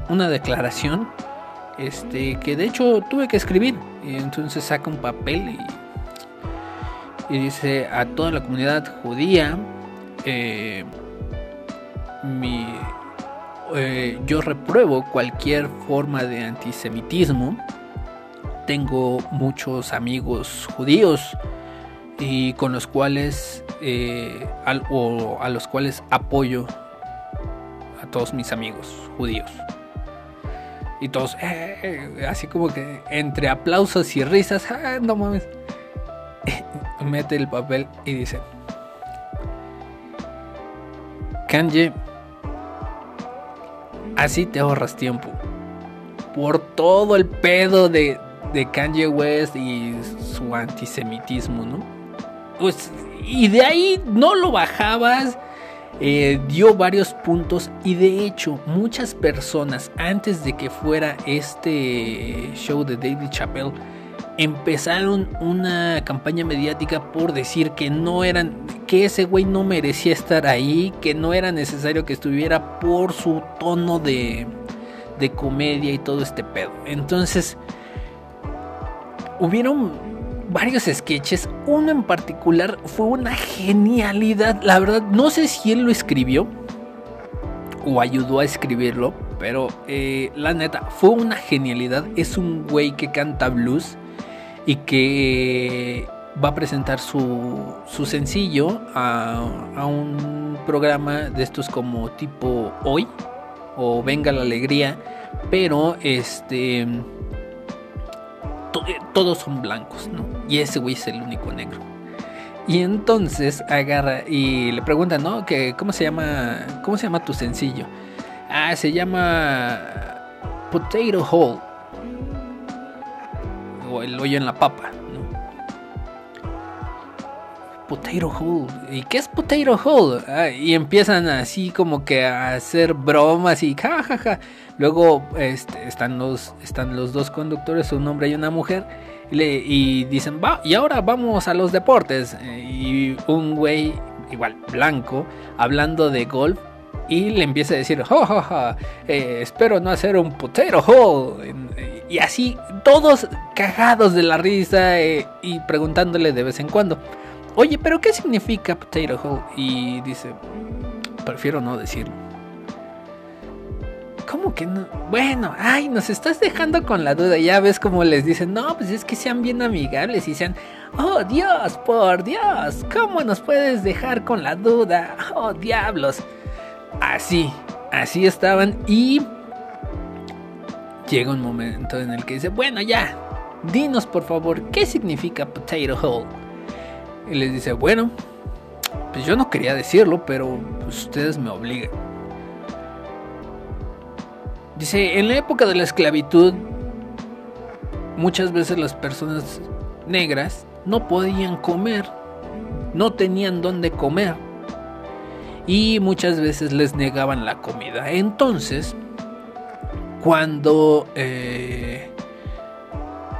una declaración este que de hecho tuve que escribir entonces saca un papel y, y dice a toda la comunidad judía eh, eh, yo repruebo cualquier forma de antisemitismo. Tengo muchos amigos judíos y con los cuales eh, o a los cuales apoyo a todos mis amigos judíos. Y todos, así como que entre aplausos y risas, ah, no mames. Mete el papel y dice, Kanye, así te ahorras tiempo. Por todo el pedo de, Kanye West y su antisemitismo, ¿no? Pues, y de ahí no lo bajabas. Eh, dio varios puntos y de hecho muchas personas antes de que fuera este show de David Chappelle empezaron una campaña mediática por decir que no eran, que ese güey no merecía estar ahí, que no era necesario que estuviera por su tono de, de comedia y todo este pedo. Entonces, hubieron varios sketches, uno en particular fue una genialidad, la verdad, no sé si él lo escribió o ayudó a escribirlo, pero eh, la neta, fue una genialidad, es un güey que canta blues y que va a presentar su, su sencillo a, a, un programa de estos como tipo hoy o venga la alegría pero este todos son blancos no y ese güey es el único negro. Y entonces agarra y le pregunta no que cómo se llama cómo se llama tu sencillo ah se llama potato hole el hoyo en la papa. Potato hole. ¿Y qué es potato hole? Ah, y empiezan así como que a hacer bromas y jajaja. Luego este, están, los, están los dos conductores, un hombre y una mujer. Y, le, y dicen, va, y ahora vamos a los deportes. Y un güey, igual blanco, hablando de golf y le empieza a decir, ja, eh, espero no hacer un potato hole. Y así, todos cagados de la risa eh, y preguntándole de vez en cuando, oye, pero ¿qué significa potato hole? Y dice, prefiero no decirlo. ¿Cómo que no? Bueno, ay, nos estás dejando con la duda. Ya ves cómo les dicen, no, pues es que sean bien amigables y sean, oh Dios, por Dios, ¿cómo nos puedes dejar con la duda? Oh diablos. Así, así estaban y llega un momento en el que dice, bueno, ya, dinos por favor, ¿qué significa potato hole? Y les dice, bueno, pues yo no quería decirlo, pero ustedes me obligan. Dice, en la época de la esclavitud, muchas veces las personas negras no podían comer, no tenían dónde comer y muchas veces les negaban la comida. Entonces, cuando, eh,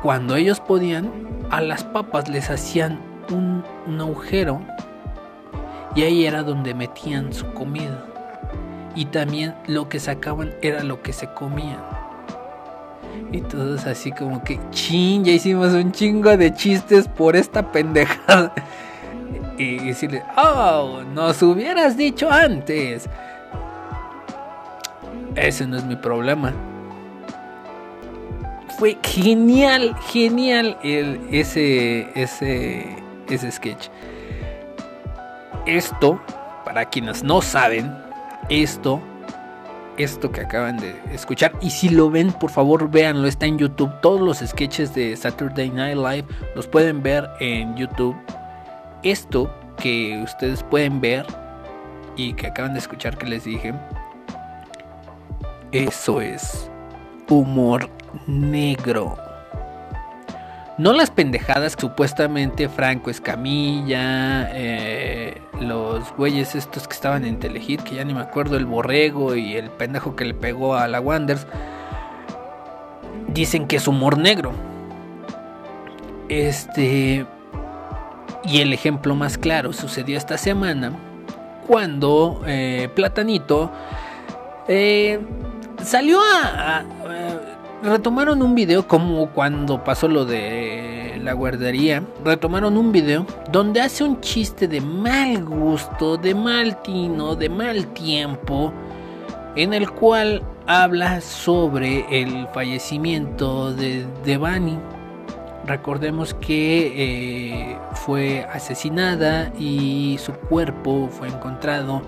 cuando ellos podían, a las papas les hacían un, agujero y ahí era donde metían su comida y también lo que sacaban era lo que se comían. Y así como que, chin, ya hicimos un chingo de chistes por esta pendejada. Y decirle, oh, nos hubieras dicho antes. Ese no es mi problema. Fue genial, genial el, ese, ese, ese sketch. Esto, para quienes no saben, esto, esto que acaban de escuchar. Y si lo ven, por favor, véanlo. Está en YouTube. Todos los sketches de Saturday Night Live los pueden ver en YouTube. Esto que ustedes pueden ver y que acaban de escuchar que les dije, eso es humor negro. No las pendejadas que supuestamente Franco Escamilla, eh, los güeyes estos que estaban en Telehit, que ya ni me acuerdo, el borrego y el pendejo que le pegó a la Wanders, dicen que es humor negro. Este. Y el ejemplo más claro sucedió esta semana cuando eh, Platanito eh, salió a, retomaron un video como cuando pasó lo de la guardería. Retomaron un video donde hace un chiste de mal gusto, de mal tino, de mal tiempo, en el cual habla sobre el fallecimiento de Devani. Recordemos que eh, fue asesinada y su cuerpo fue encontrado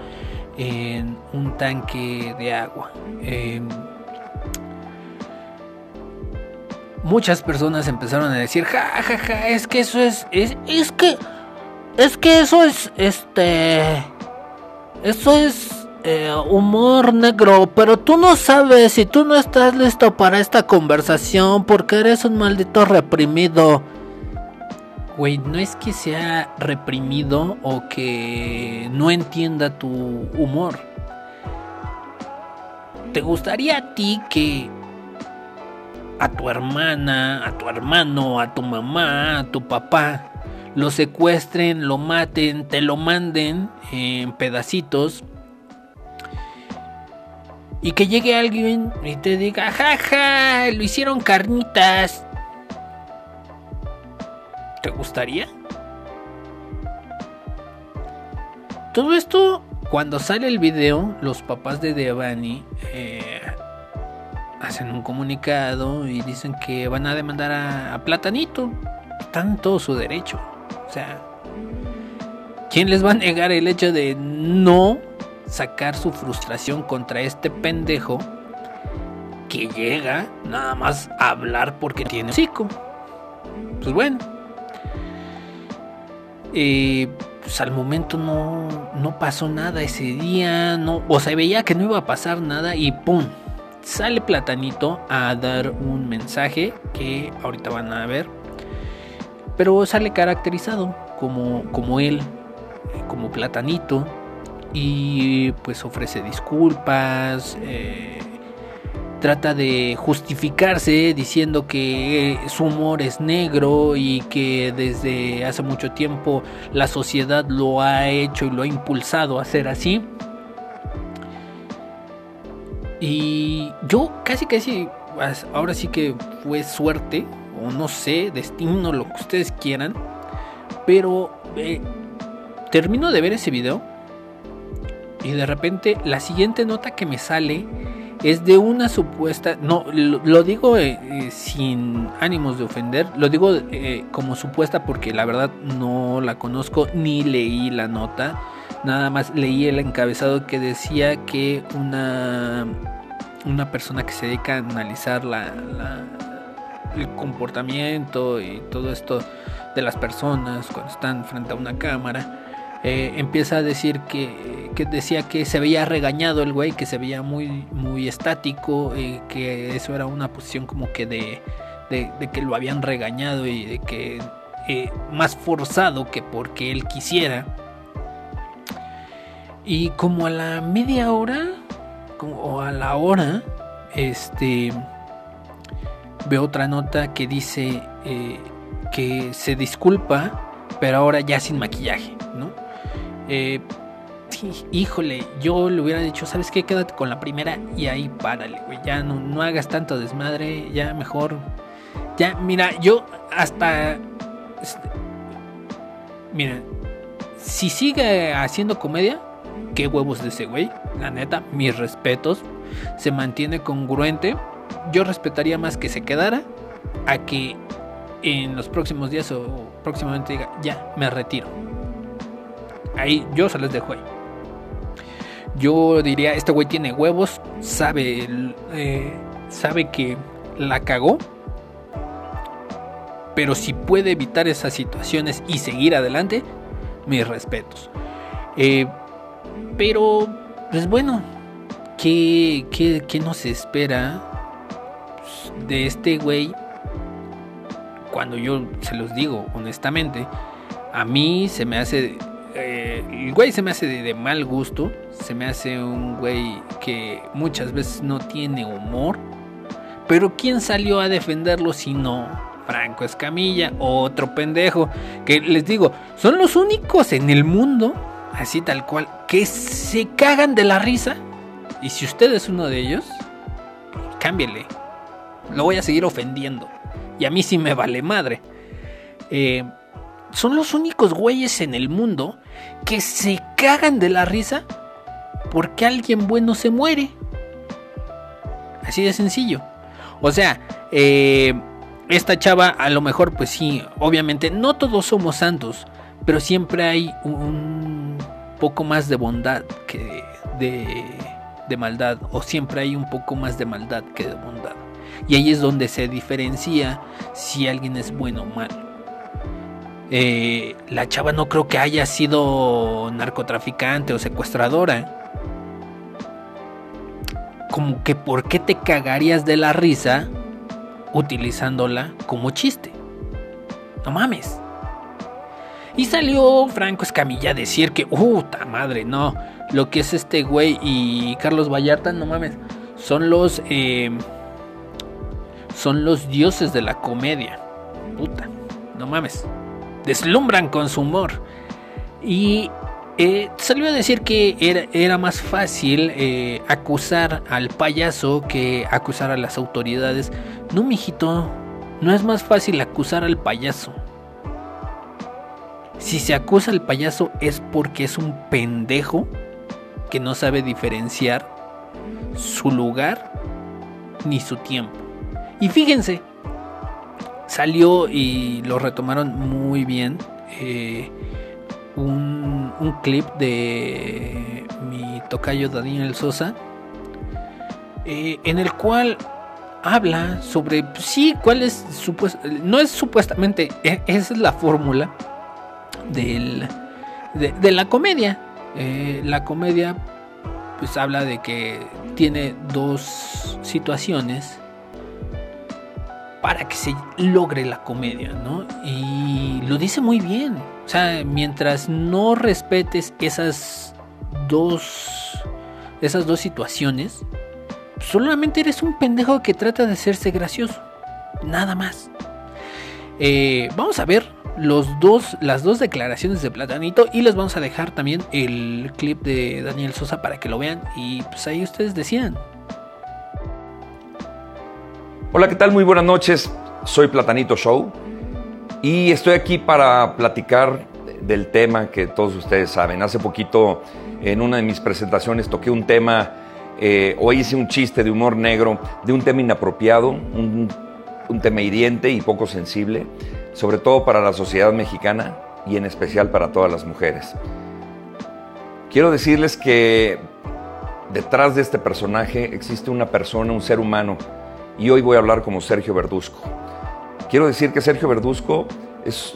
en un tanque de agua. Em, muchas personas empezaron a decir, ja, ja, ja, es que eso es, es, es que, es que eso es, este, eso es eh, humor negro, pero tú no sabes si tú no estás listo para esta conversación porque eres un maldito reprimido. Güey, no es que sea reprimido o que no entienda tu humor. ¿Te gustaría a ti que a tu hermana, a tu hermano, a tu mamá, a tu papá, lo secuestren, lo maten, te lo manden en pedacitos. Y que llegue alguien y te diga, jaja, lo hicieron carnitas. ¿Te gustaría? Todo esto, cuando sale el video, los papás de Devani eh, hacen un comunicado y dicen que van a demandar a, Platanito. Están todo su derecho. O sea, ¿quién les va a negar el hecho de no sacar su frustración contra este pendejo que llega nada más a hablar porque tiene psico? Pues bueno. Eh, pues al momento no, no pasó nada ese día, no, o sea, veía que no iba a pasar nada y ¡pum! sale Platanito a dar un mensaje que ahorita van a ver. Pero sale caracterizado como, como él, como Platanito. Y pues ofrece disculpas. Eh, trata de justificarse diciendo que su humor es negro y que desde hace mucho tiempo la sociedad lo ha hecho y lo ha impulsado a ser así. Y yo casi casi, ahora sí que fue suerte, o no sé, destino, lo que ustedes quieran. Pero eh, termino de ver ese video y de repente la siguiente nota que me sale es de una supuesta, no, lo, digo eh, eh, sin ánimos de ofender, lo digo eh, como supuesta porque la verdad no la conozco ni leí la nota, nada más leí el encabezado que decía que una, una persona que se dedica a analizar la, la- el comportamiento y todo esto de las personas cuando están frente a una cámara, eh, empieza a decir que, que decía que se veía regañado el güey, que se veía muy, muy estático, eh, que eso era una posición como que de, de, que lo habían regañado y de que eh, más forzado que porque él quisiera. Y como a la media hora, o a la hora, este, veo otra nota que dice que se disculpa, pero ahora ya sin maquillaje, ¿no? Eh, sí, híjole, yo le hubiera dicho, ¿sabes qué? Quédate con la primera y ahí párale, güey. Ya no, no hagas tanto desmadre, ya mejor. Ya, mira, yo hasta. este, Mira, si sigue haciendo comedia, qué huevos de ese güey. La neta, mis respetos. Se mantiene congruente. Yo respetaría más que se quedara a que en los próximos días o próximamente diga, ya, me retiro. Ahí yo se les dejo ahí. Yo diría, este güey tiene huevos, sabe, eh, sabe que la cagó. Pero si puede evitar esas situaciones y seguir adelante, mis respetos. Eh, pero, pues bueno, ¿qué, qué, qué nos espera pues, de este güey? Cuando yo se los digo honestamente, a mí se me hace. Eh, el güey se me hace de, de mal gusto. Se me hace un güey que muchas veces no tiene humor. Pero ¿quién salió a defenderlo si no Franco Escamilla? Otro pendejo. Que les digo, son los únicos en el mundo, así tal cual, que se cagan de la risa. Y si usted es uno de ellos, cámbiele. Lo voy a seguir ofendiendo. Y a mí sí me vale madre. Eh, son los únicos güeyes en el mundo que se cagan de la risa porque alguien bueno se muere. Así de sencillo. O sea, eh, esta chava a lo mejor pues sí, obviamente no todos somos santos, pero siempre hay un poco más de bondad que de, de maldad, o siempre hay un poco más de maldad que de bondad. Y ahí es donde se diferencia si alguien es bueno o malo. Eh, la chava no creo que haya sido narcotraficante o secuestradora. Como que por qué te cagarías de la risa utilizándola como chiste. No mames. Y salió Franco Escamilla a decir que, puta madre, no. Lo que es este güey y Carlos Vallarta, no mames. Son los. eh, son los dioses de la comedia. Puta, no mames. Deslumbran con su humor. Y eh, salió a decir que era, más fácil eh, acusar al payaso que acusar a las autoridades. No, mijito, no es más fácil acusar al payaso. Si se acusa al payaso es porque es un pendejo que no sabe diferenciar su lugar ni su tiempo. Y fíjense, salió y lo retomaron muy bien. eh, un, clip de mi tocayo Daniel Sosa, eh, en el cual habla sobre, sí, cuál es, no es supuestamente, e- esa es la fórmula del, de, de la comedia. Eh, la comedia, pues habla de que tiene dos situaciones para que se logre la comedia, ¿no? Y lo dice muy bien. O sea, mientras no respetes esas dos esas dos situaciones, solamente eres un pendejo que trata de hacerse gracioso. Nada más. Eh, vamos a ver los dos, las dos declaraciones de Platanito y les vamos a dejar también el clip de Daniel Sosa para que lo vean y pues ahí ustedes decidan. Hola, ¿qué tal? Muy buenas noches. Soy Platanito Show y estoy aquí para platicar del tema que todos ustedes saben. Hace poquito en una de mis presentaciones toqué un tema eh, o hice un chiste de humor negro de un tema inapropiado, un, un tema hiriente y poco sensible, sobre todo para la sociedad mexicana y en especial para todas las mujeres. Quiero decirles que detrás de este personaje existe una persona, un ser humano, y hoy voy a hablar como Sergio Verduzco. Quiero decir que Sergio Verduzco es,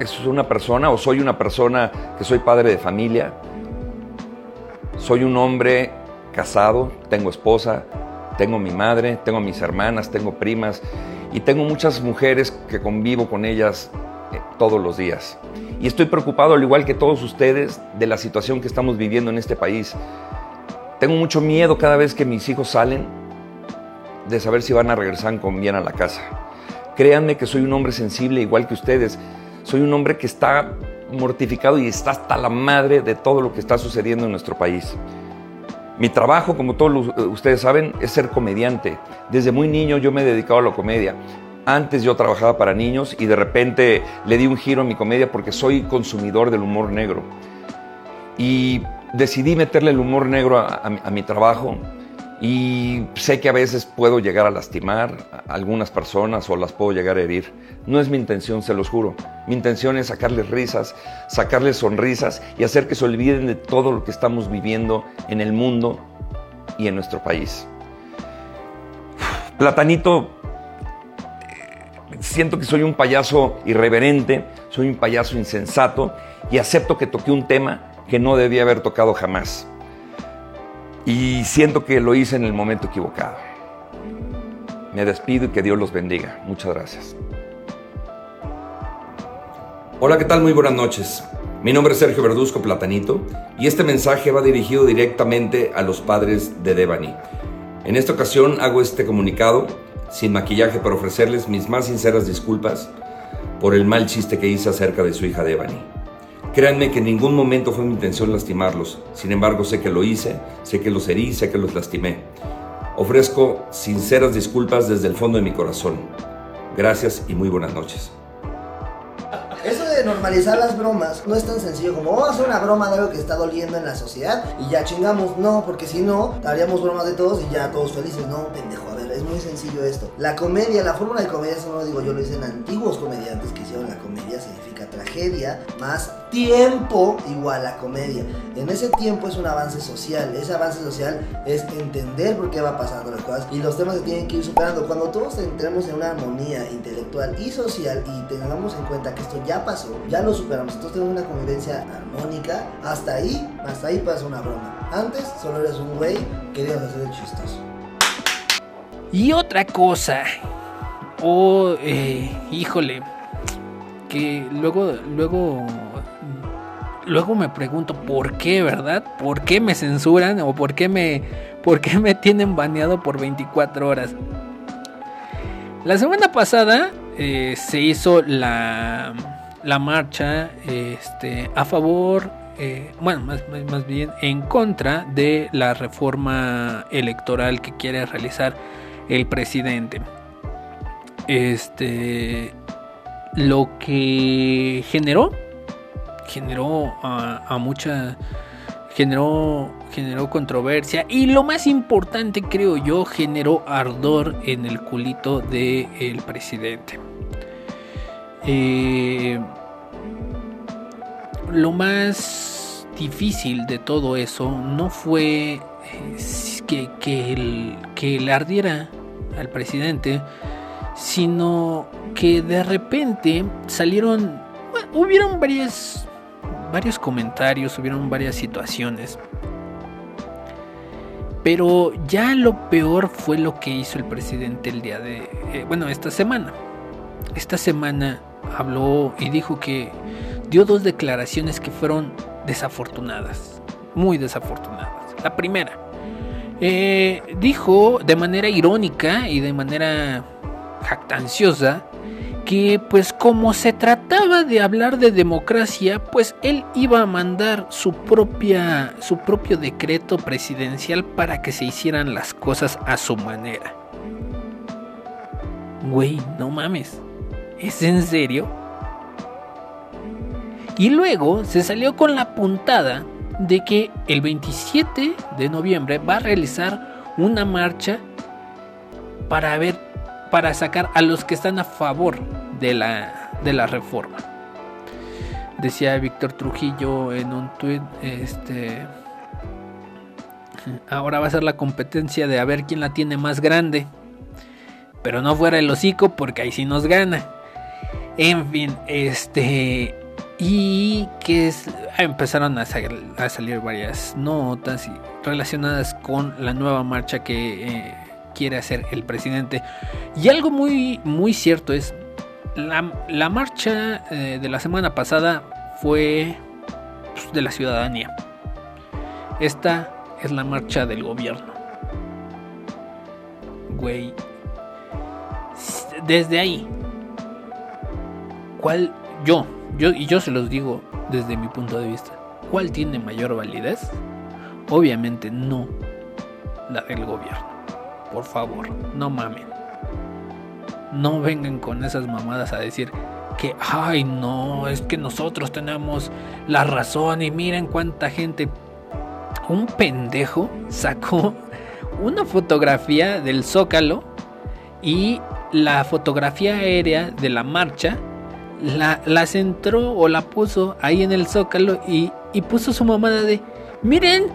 es una persona, o soy una persona que soy padre de familia, soy un hombre casado, tengo esposa, tengo mi madre, tengo mis hermanas, tengo primas y tengo muchas mujeres que convivo con ellas eh, todos los días. Y estoy preocupado, al igual que todos ustedes, de la situación que estamos viviendo en este país. Tengo mucho miedo cada vez que mis hijos salen de saber si van a regresar con bien a la casa. Créanme que soy un hombre sensible igual que ustedes. Soy un hombre que está mortificado y está hasta la madre de todo lo que está sucediendo en nuestro país. Mi trabajo, como todos ustedes saben, es ser comediante. Desde muy niño yo me he dedicado a la comedia. Antes yo trabajaba para niños y de repente le di un giro a mi comedia porque soy consumidor del humor negro. Y decidí meterle el humor negro a, a, a mi trabajo y sé que a veces puedo llegar a lastimar a algunas personas o las puedo llegar a herir. No es mi intención, se los juro. Mi intención es sacarles risas, sacarles sonrisas y hacer que se olviden de todo lo que estamos viviendo en el mundo y en nuestro país. Platanito, siento que soy un payaso irreverente, soy un payaso insensato y acepto que toqué un tema que no debía haber tocado jamás y siento que lo hice en el momento equivocado. Me despido y que Dios los bendiga. Muchas gracias. Hola, ¿qué tal? Muy buenas noches. Mi nombre es Sergio Verduzco Platanito y este mensaje va dirigido directamente a los padres de Devani. En esta ocasión hago este comunicado sin maquillaje para ofrecerles mis más sinceras disculpas por el mal chiste que hice acerca de su hija Devani. Créanme que en ningún momento fue mi intención lastimarlos. Sin embargo, sé que lo hice, sé que los herí, sé que los lastimé. Ofrezco sinceras disculpas desde el fondo de mi corazón. Gracias y muy buenas noches. Eso de normalizar las bromas no es tan sencillo como vamos a hacer una broma de algo que está doliendo en la sociedad y ya chingamos. No, porque si no, haríamos bromas de todos y ya todos felices. No, pendejo, a ver, es muy sencillo esto. La comedia, la fórmula de comedia, eso no lo digo yo, lo dicen antiguos comediantes que hicieron la comedia, significa tragedia más tiempo igual a comedia. En ese tiempo es un avance social. Ese avance social es entender por qué va pasando las cosas y los temas se tienen que ir superando. Cuando todos entremos en una armonía intelectual y social y tengamos en cuenta que esto ya pasó, ya lo superamos, entonces tenemos una convivencia armónica, hasta ahí, hasta ahí pasa una broma. Antes solo eres un güey que querías hacer chistoso. Y otra cosa, oh, eh, híjole, luego, luego luego me pregunto por qué, ¿verdad? ¿Por qué me censuran o por qué me, por qué me tienen baneado por 24 horas? La semana pasada eh, se hizo la, la marcha este, a favor, eh, bueno, más, más bien en contra de la reforma electoral que quiere realizar el presidente. Este, lo que generó generó a, mucha generó generó controversia y lo más importante creo yo generó ardor en el culito del el presidente. Eh, lo más difícil de todo eso no fue eh, que, que, el, que le ardiera al presidente sino que de repente salieron hubieron varias varios comentarios, hubieron varias situaciones. Pero ya lo peor fue lo que hizo el presidente el día de, eh, bueno, esta semana. Esta semana habló y dijo que dio dos declaraciones que fueron desafortunadas, muy desafortunadas. La primera, eh, dijo de manera irónica y de manera jactanciosa que pues como se trataba de hablar de democracia, pues él iba a mandar su propia su propio decreto presidencial para que se hicieran las cosas a su manera. Güey, no mames. ¿Es en serio? Y luego se salió con la puntada de que el 27 de noviembre va a realizar una marcha para ver, para sacar a los que están a favor de la, de la reforma. Decía Víctor Trujillo en un tuit, este, ahora va a ser la competencia de a ver quién la tiene más grande. Pero no fuera el hocico porque ahí sí nos gana. En fin, este... Y que empezaron a, sal- a salir varias notas relacionadas con la nueva marcha que eh, quiere hacer el presidente. Y algo muy, muy cierto es, la, la marcha eh, de la semana pasada fue pues, de la ciudadanía. Esta es la marcha del gobierno. Güey. Desde ahí. ¿Cuál? Yo, yo, y yo se los digo desde mi punto de vista. ¿Cuál tiene mayor validez? Obviamente no la del gobierno. Por favor, no mamen. No vengan con esas mamadas a decir que, ay, no, es que nosotros tenemos la razón y miren cuánta gente. Un pendejo sacó una fotografía del Zócalo y la fotografía aérea de la marcha la, la centró o la puso ahí en el Zócalo y, y puso su mamada de, miren,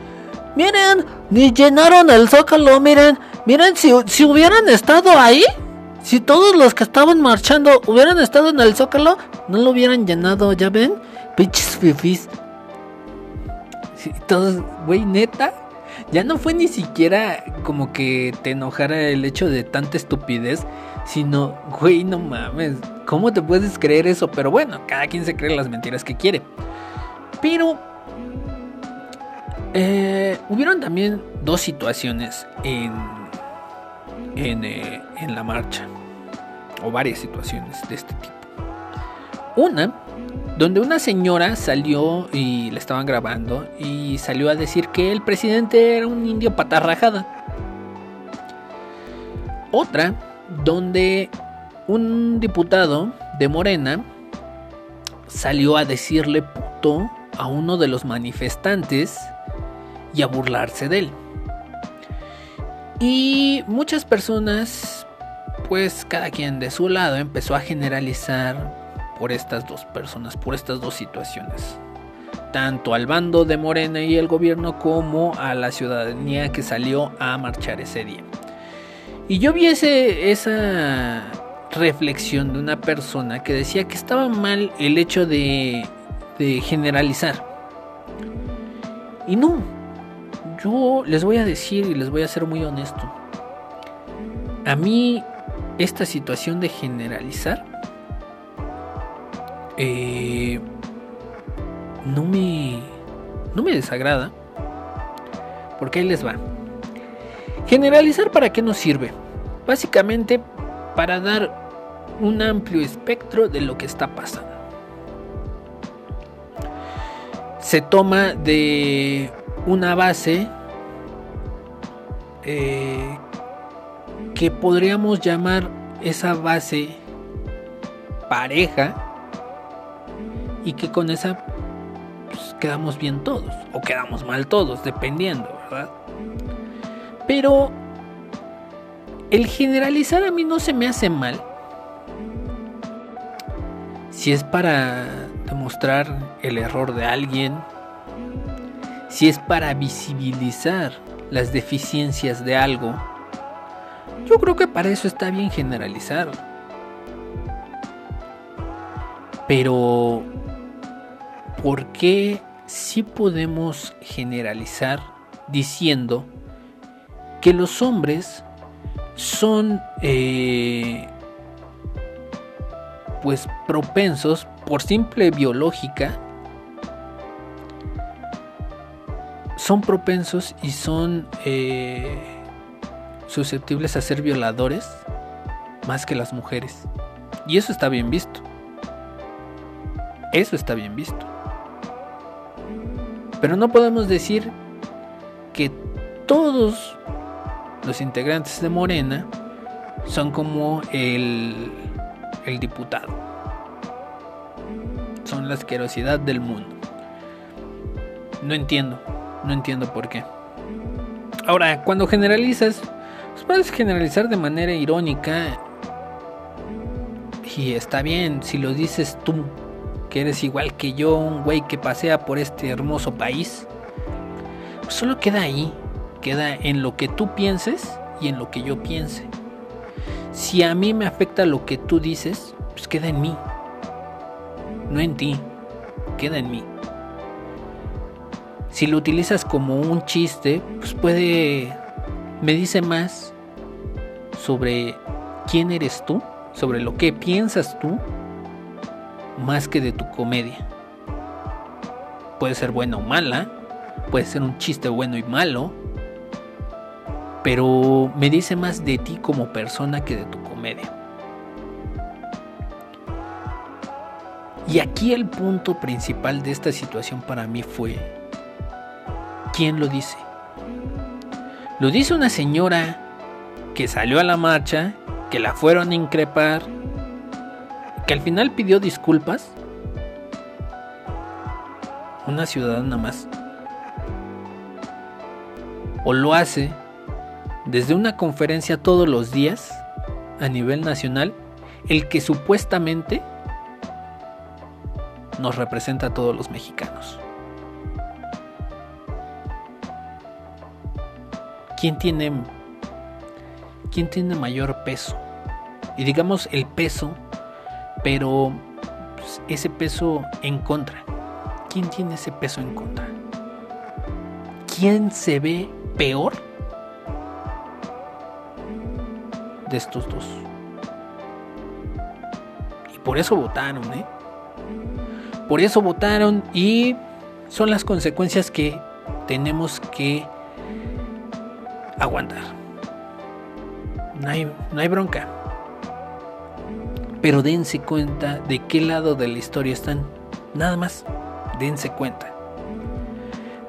miren, ni llenaron el Zócalo, miren, miren, si, si hubieran estado ahí, si todos los que estaban marchando hubieran estado en el Zócalo, no lo hubieran llenado, ¿ya ven? Pinches fifis. Todos, güey, neta. Ya no fue ni siquiera como que te enojara el hecho de tanta estupidez, sino, güey, no mames, ¿cómo te puedes creer eso? Pero bueno, cada quien se cree las mentiras que quiere. Pero eh, hubieron también dos situaciones en, en, eh, en la marcha, o varias situaciones de este tipo. Una, donde una señora salió y le estaban grabando y salió a decir que el presidente era un indio patarrajada. Otra, donde un diputado de Morena salió a decirle puto a uno de los manifestantes y a burlarse de él. Y muchas personas, pues cada quien de su lado, empezó a generalizar por estas dos personas, por estas dos situaciones. Tanto al bando de Morena y el gobierno como a la ciudadanía que salió a marchar ese día. Y yo vi ese- esa reflexión de una persona que decía que estaba mal el hecho de, de generalizar. Y no, yo les voy a decir y les voy a ser muy honesto. A mí esta situación de generalizar eh, no me no me desagrada porque ahí les va. Generalizar para qué nos sirve? Básicamente para dar un amplio espectro de lo que está pasando. Se toma de una base eh, que podríamos llamar esa base pareja y que con esa pues, quedamos bien todos o quedamos mal todos, dependiendo, ¿verdad? Pero el generalizar a mí no se me hace mal. Si es para demostrar el error de alguien, si es para visibilizar las deficiencias de algo, yo creo que para eso está bien generalizar. Pero, ¿por qué sí podemos generalizar diciendo que los hombres son eh, pues propensos por simple biológica son propensos y son eh, susceptibles a ser violadores más que las mujeres y eso está bien visto eso está bien visto pero no podemos decir que todos los integrantes de Morena son como el, el diputado. Son la asquerosidad del mundo. No entiendo, no entiendo por qué. Ahora, cuando generalizas, pues puedes generalizar de manera irónica. Y está bien, si lo dices tú, que eres igual que yo, un güey que pasea por este hermoso país, pues solo queda ahí, queda en lo que tú pienses y en lo que yo piense. Si a mí me afecta lo que tú dices, pues queda en mí, no en ti, queda en mí. Si lo utilizas como un chiste, pues puede, me dice más sobre quién eres tú, sobre lo que piensas tú, más que de tu comedia. Puede ser buena o mala, puede ser un chiste bueno y malo, pero me dice más de ti como persona que de tu comedia. Y aquí el punto principal de esta situación para mí fue, ¿quién lo dice? Lo dice una señora que salió a la marcha, que la fueron a increpar, que al final pidió disculpas. Una ciudadana más. O lo hace desde una conferencia todos los días a nivel nacional, el que supuestamente nos representa a todos los mexicanos. ¿Quién tiene quién tiene mayor peso? Y digamos el peso, pero pues, ese peso en contra. ¿Quién tiene ese peso en contra? ¿Quién se ve peor de estos dos? Y por eso votaron, ¿eh? Por eso votaron y son las consecuencias que tenemos que aguantar. No hay, no hay bronca. Pero dense cuenta de qué lado de la historia están. Nada más, dense cuenta.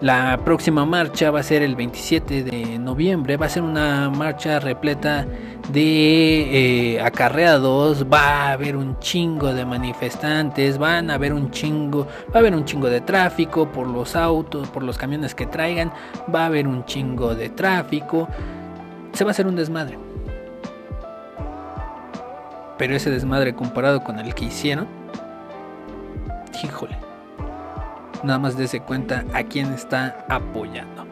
La próxima marcha va a ser el 27 de noviembre. Va a ser una marcha repleta de eh, acarreados. Va a haber un chingo de manifestantes. Van a haber un chingo. Va a haber un chingo de tráfico por los autos, por los camiones que traigan. Va a haber un chingo de tráfico. Se va a hacer un desmadre. Pero ese desmadre comparado con el que hicieron. Híjole nada más dése cuenta a quién está apoyando.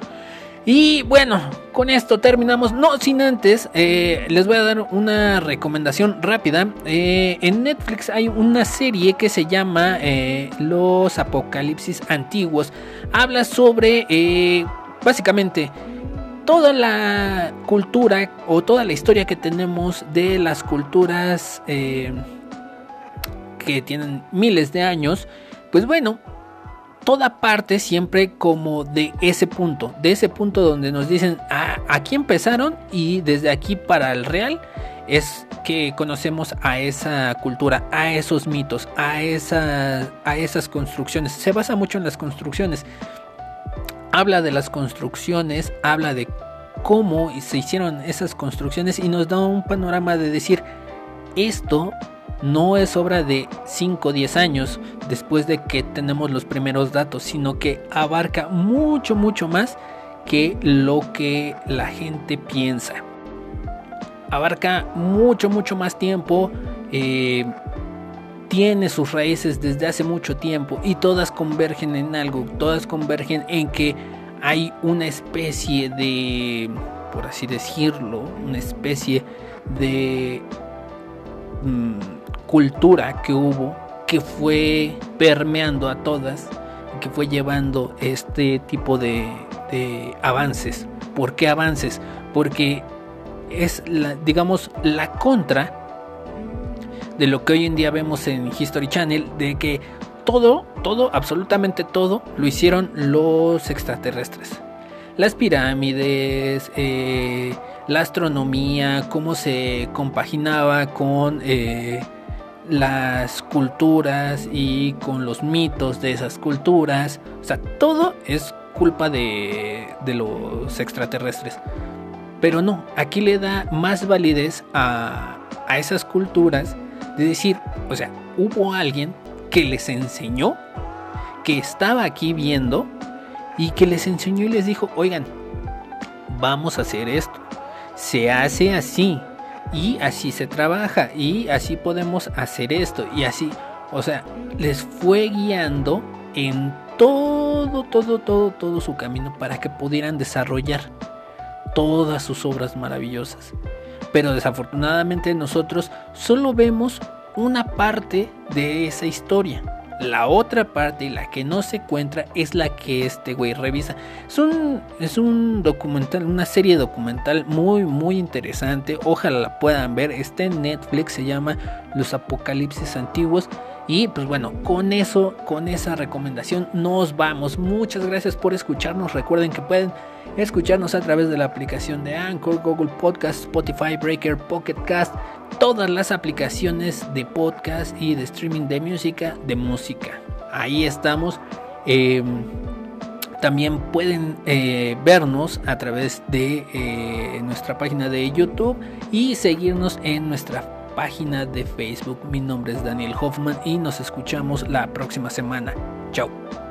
Y bueno, con esto terminamos. No sin antes, eh, les voy a dar una recomendación rápida. Eh, en Netflix hay una serie que se llama eh, Los Apocalipsis Antiguos. Habla sobre, básicamente, toda la cultura o toda la historia que tenemos de las culturas que tienen miles de años. Pues bueno, toda parte siempre como de ese punto, de ese punto donde nos dicen ah, aquí empezaron y desde aquí para el real es que conocemos a esa cultura, a esos mitos, a, esa, a esas construcciones. Se basa mucho en las construcciones. Habla de las construcciones, habla de cómo se hicieron esas construcciones y nos da un panorama de decir esto no es obra de 5 o 10 años después de que tenemos los primeros datos, sino que abarca mucho, mucho más que lo que la gente piensa. Abarca mucho, mucho más tiempo. Eh, tiene sus raíces desde hace mucho tiempo y todas convergen en algo, todas convergen en que hay una especie de, por así decirlo, una especie de... Mm, cultura que hubo que fue permeando a todas, que fue llevando este tipo de, avances. ¿Por qué avances? Porque es, digamos, la contra de lo que hoy en día vemos en History Channel, de que todo, todo, absolutamente todo, lo hicieron los extraterrestres. Las pirámides, eh, la astronomía, cómo se compaginaba con... Eh, las culturas y con los mitos de esas culturas. O sea, todo es culpa de, de los extraterrestres. Pero no, aquí le da más validez a, a esas culturas de decir, o sea, hubo alguien que les enseñó, que estaba aquí viendo y que les enseñó y les dijo, oigan, vamos a hacer esto. Se hace así y así se trabaja y así podemos hacer esto y así. O sea, les fue guiando en todo, todo, todo, todo su camino para que pudieran desarrollar todas sus obras maravillosas. Pero desafortunadamente nosotros solo vemos una parte de esa historia. La otra parte, la que no se encuentra, es la que este güey revisa. Es un, es un documental, una serie documental muy, muy interesante. Ojalá la puedan ver. Está en Netflix, se llama Los Apocalipsis Antiguos. Y pues bueno, con eso, con esa recomendación nos vamos. Muchas gracias por escucharnos. Recuerden que pueden escucharnos a través de la aplicación de Anchor, Google Podcast, Spotify, Breaker, Pocket Cast, todas las aplicaciones de podcast y de streaming de música, de música. Ahí estamos. Em, también pueden eh, vernos a través de eh, nuestra página de YouTube y seguirnos en nuestra página de Facebook. Mi nombre es Daniel Hoffman y nos escuchamos la próxima semana. Chao.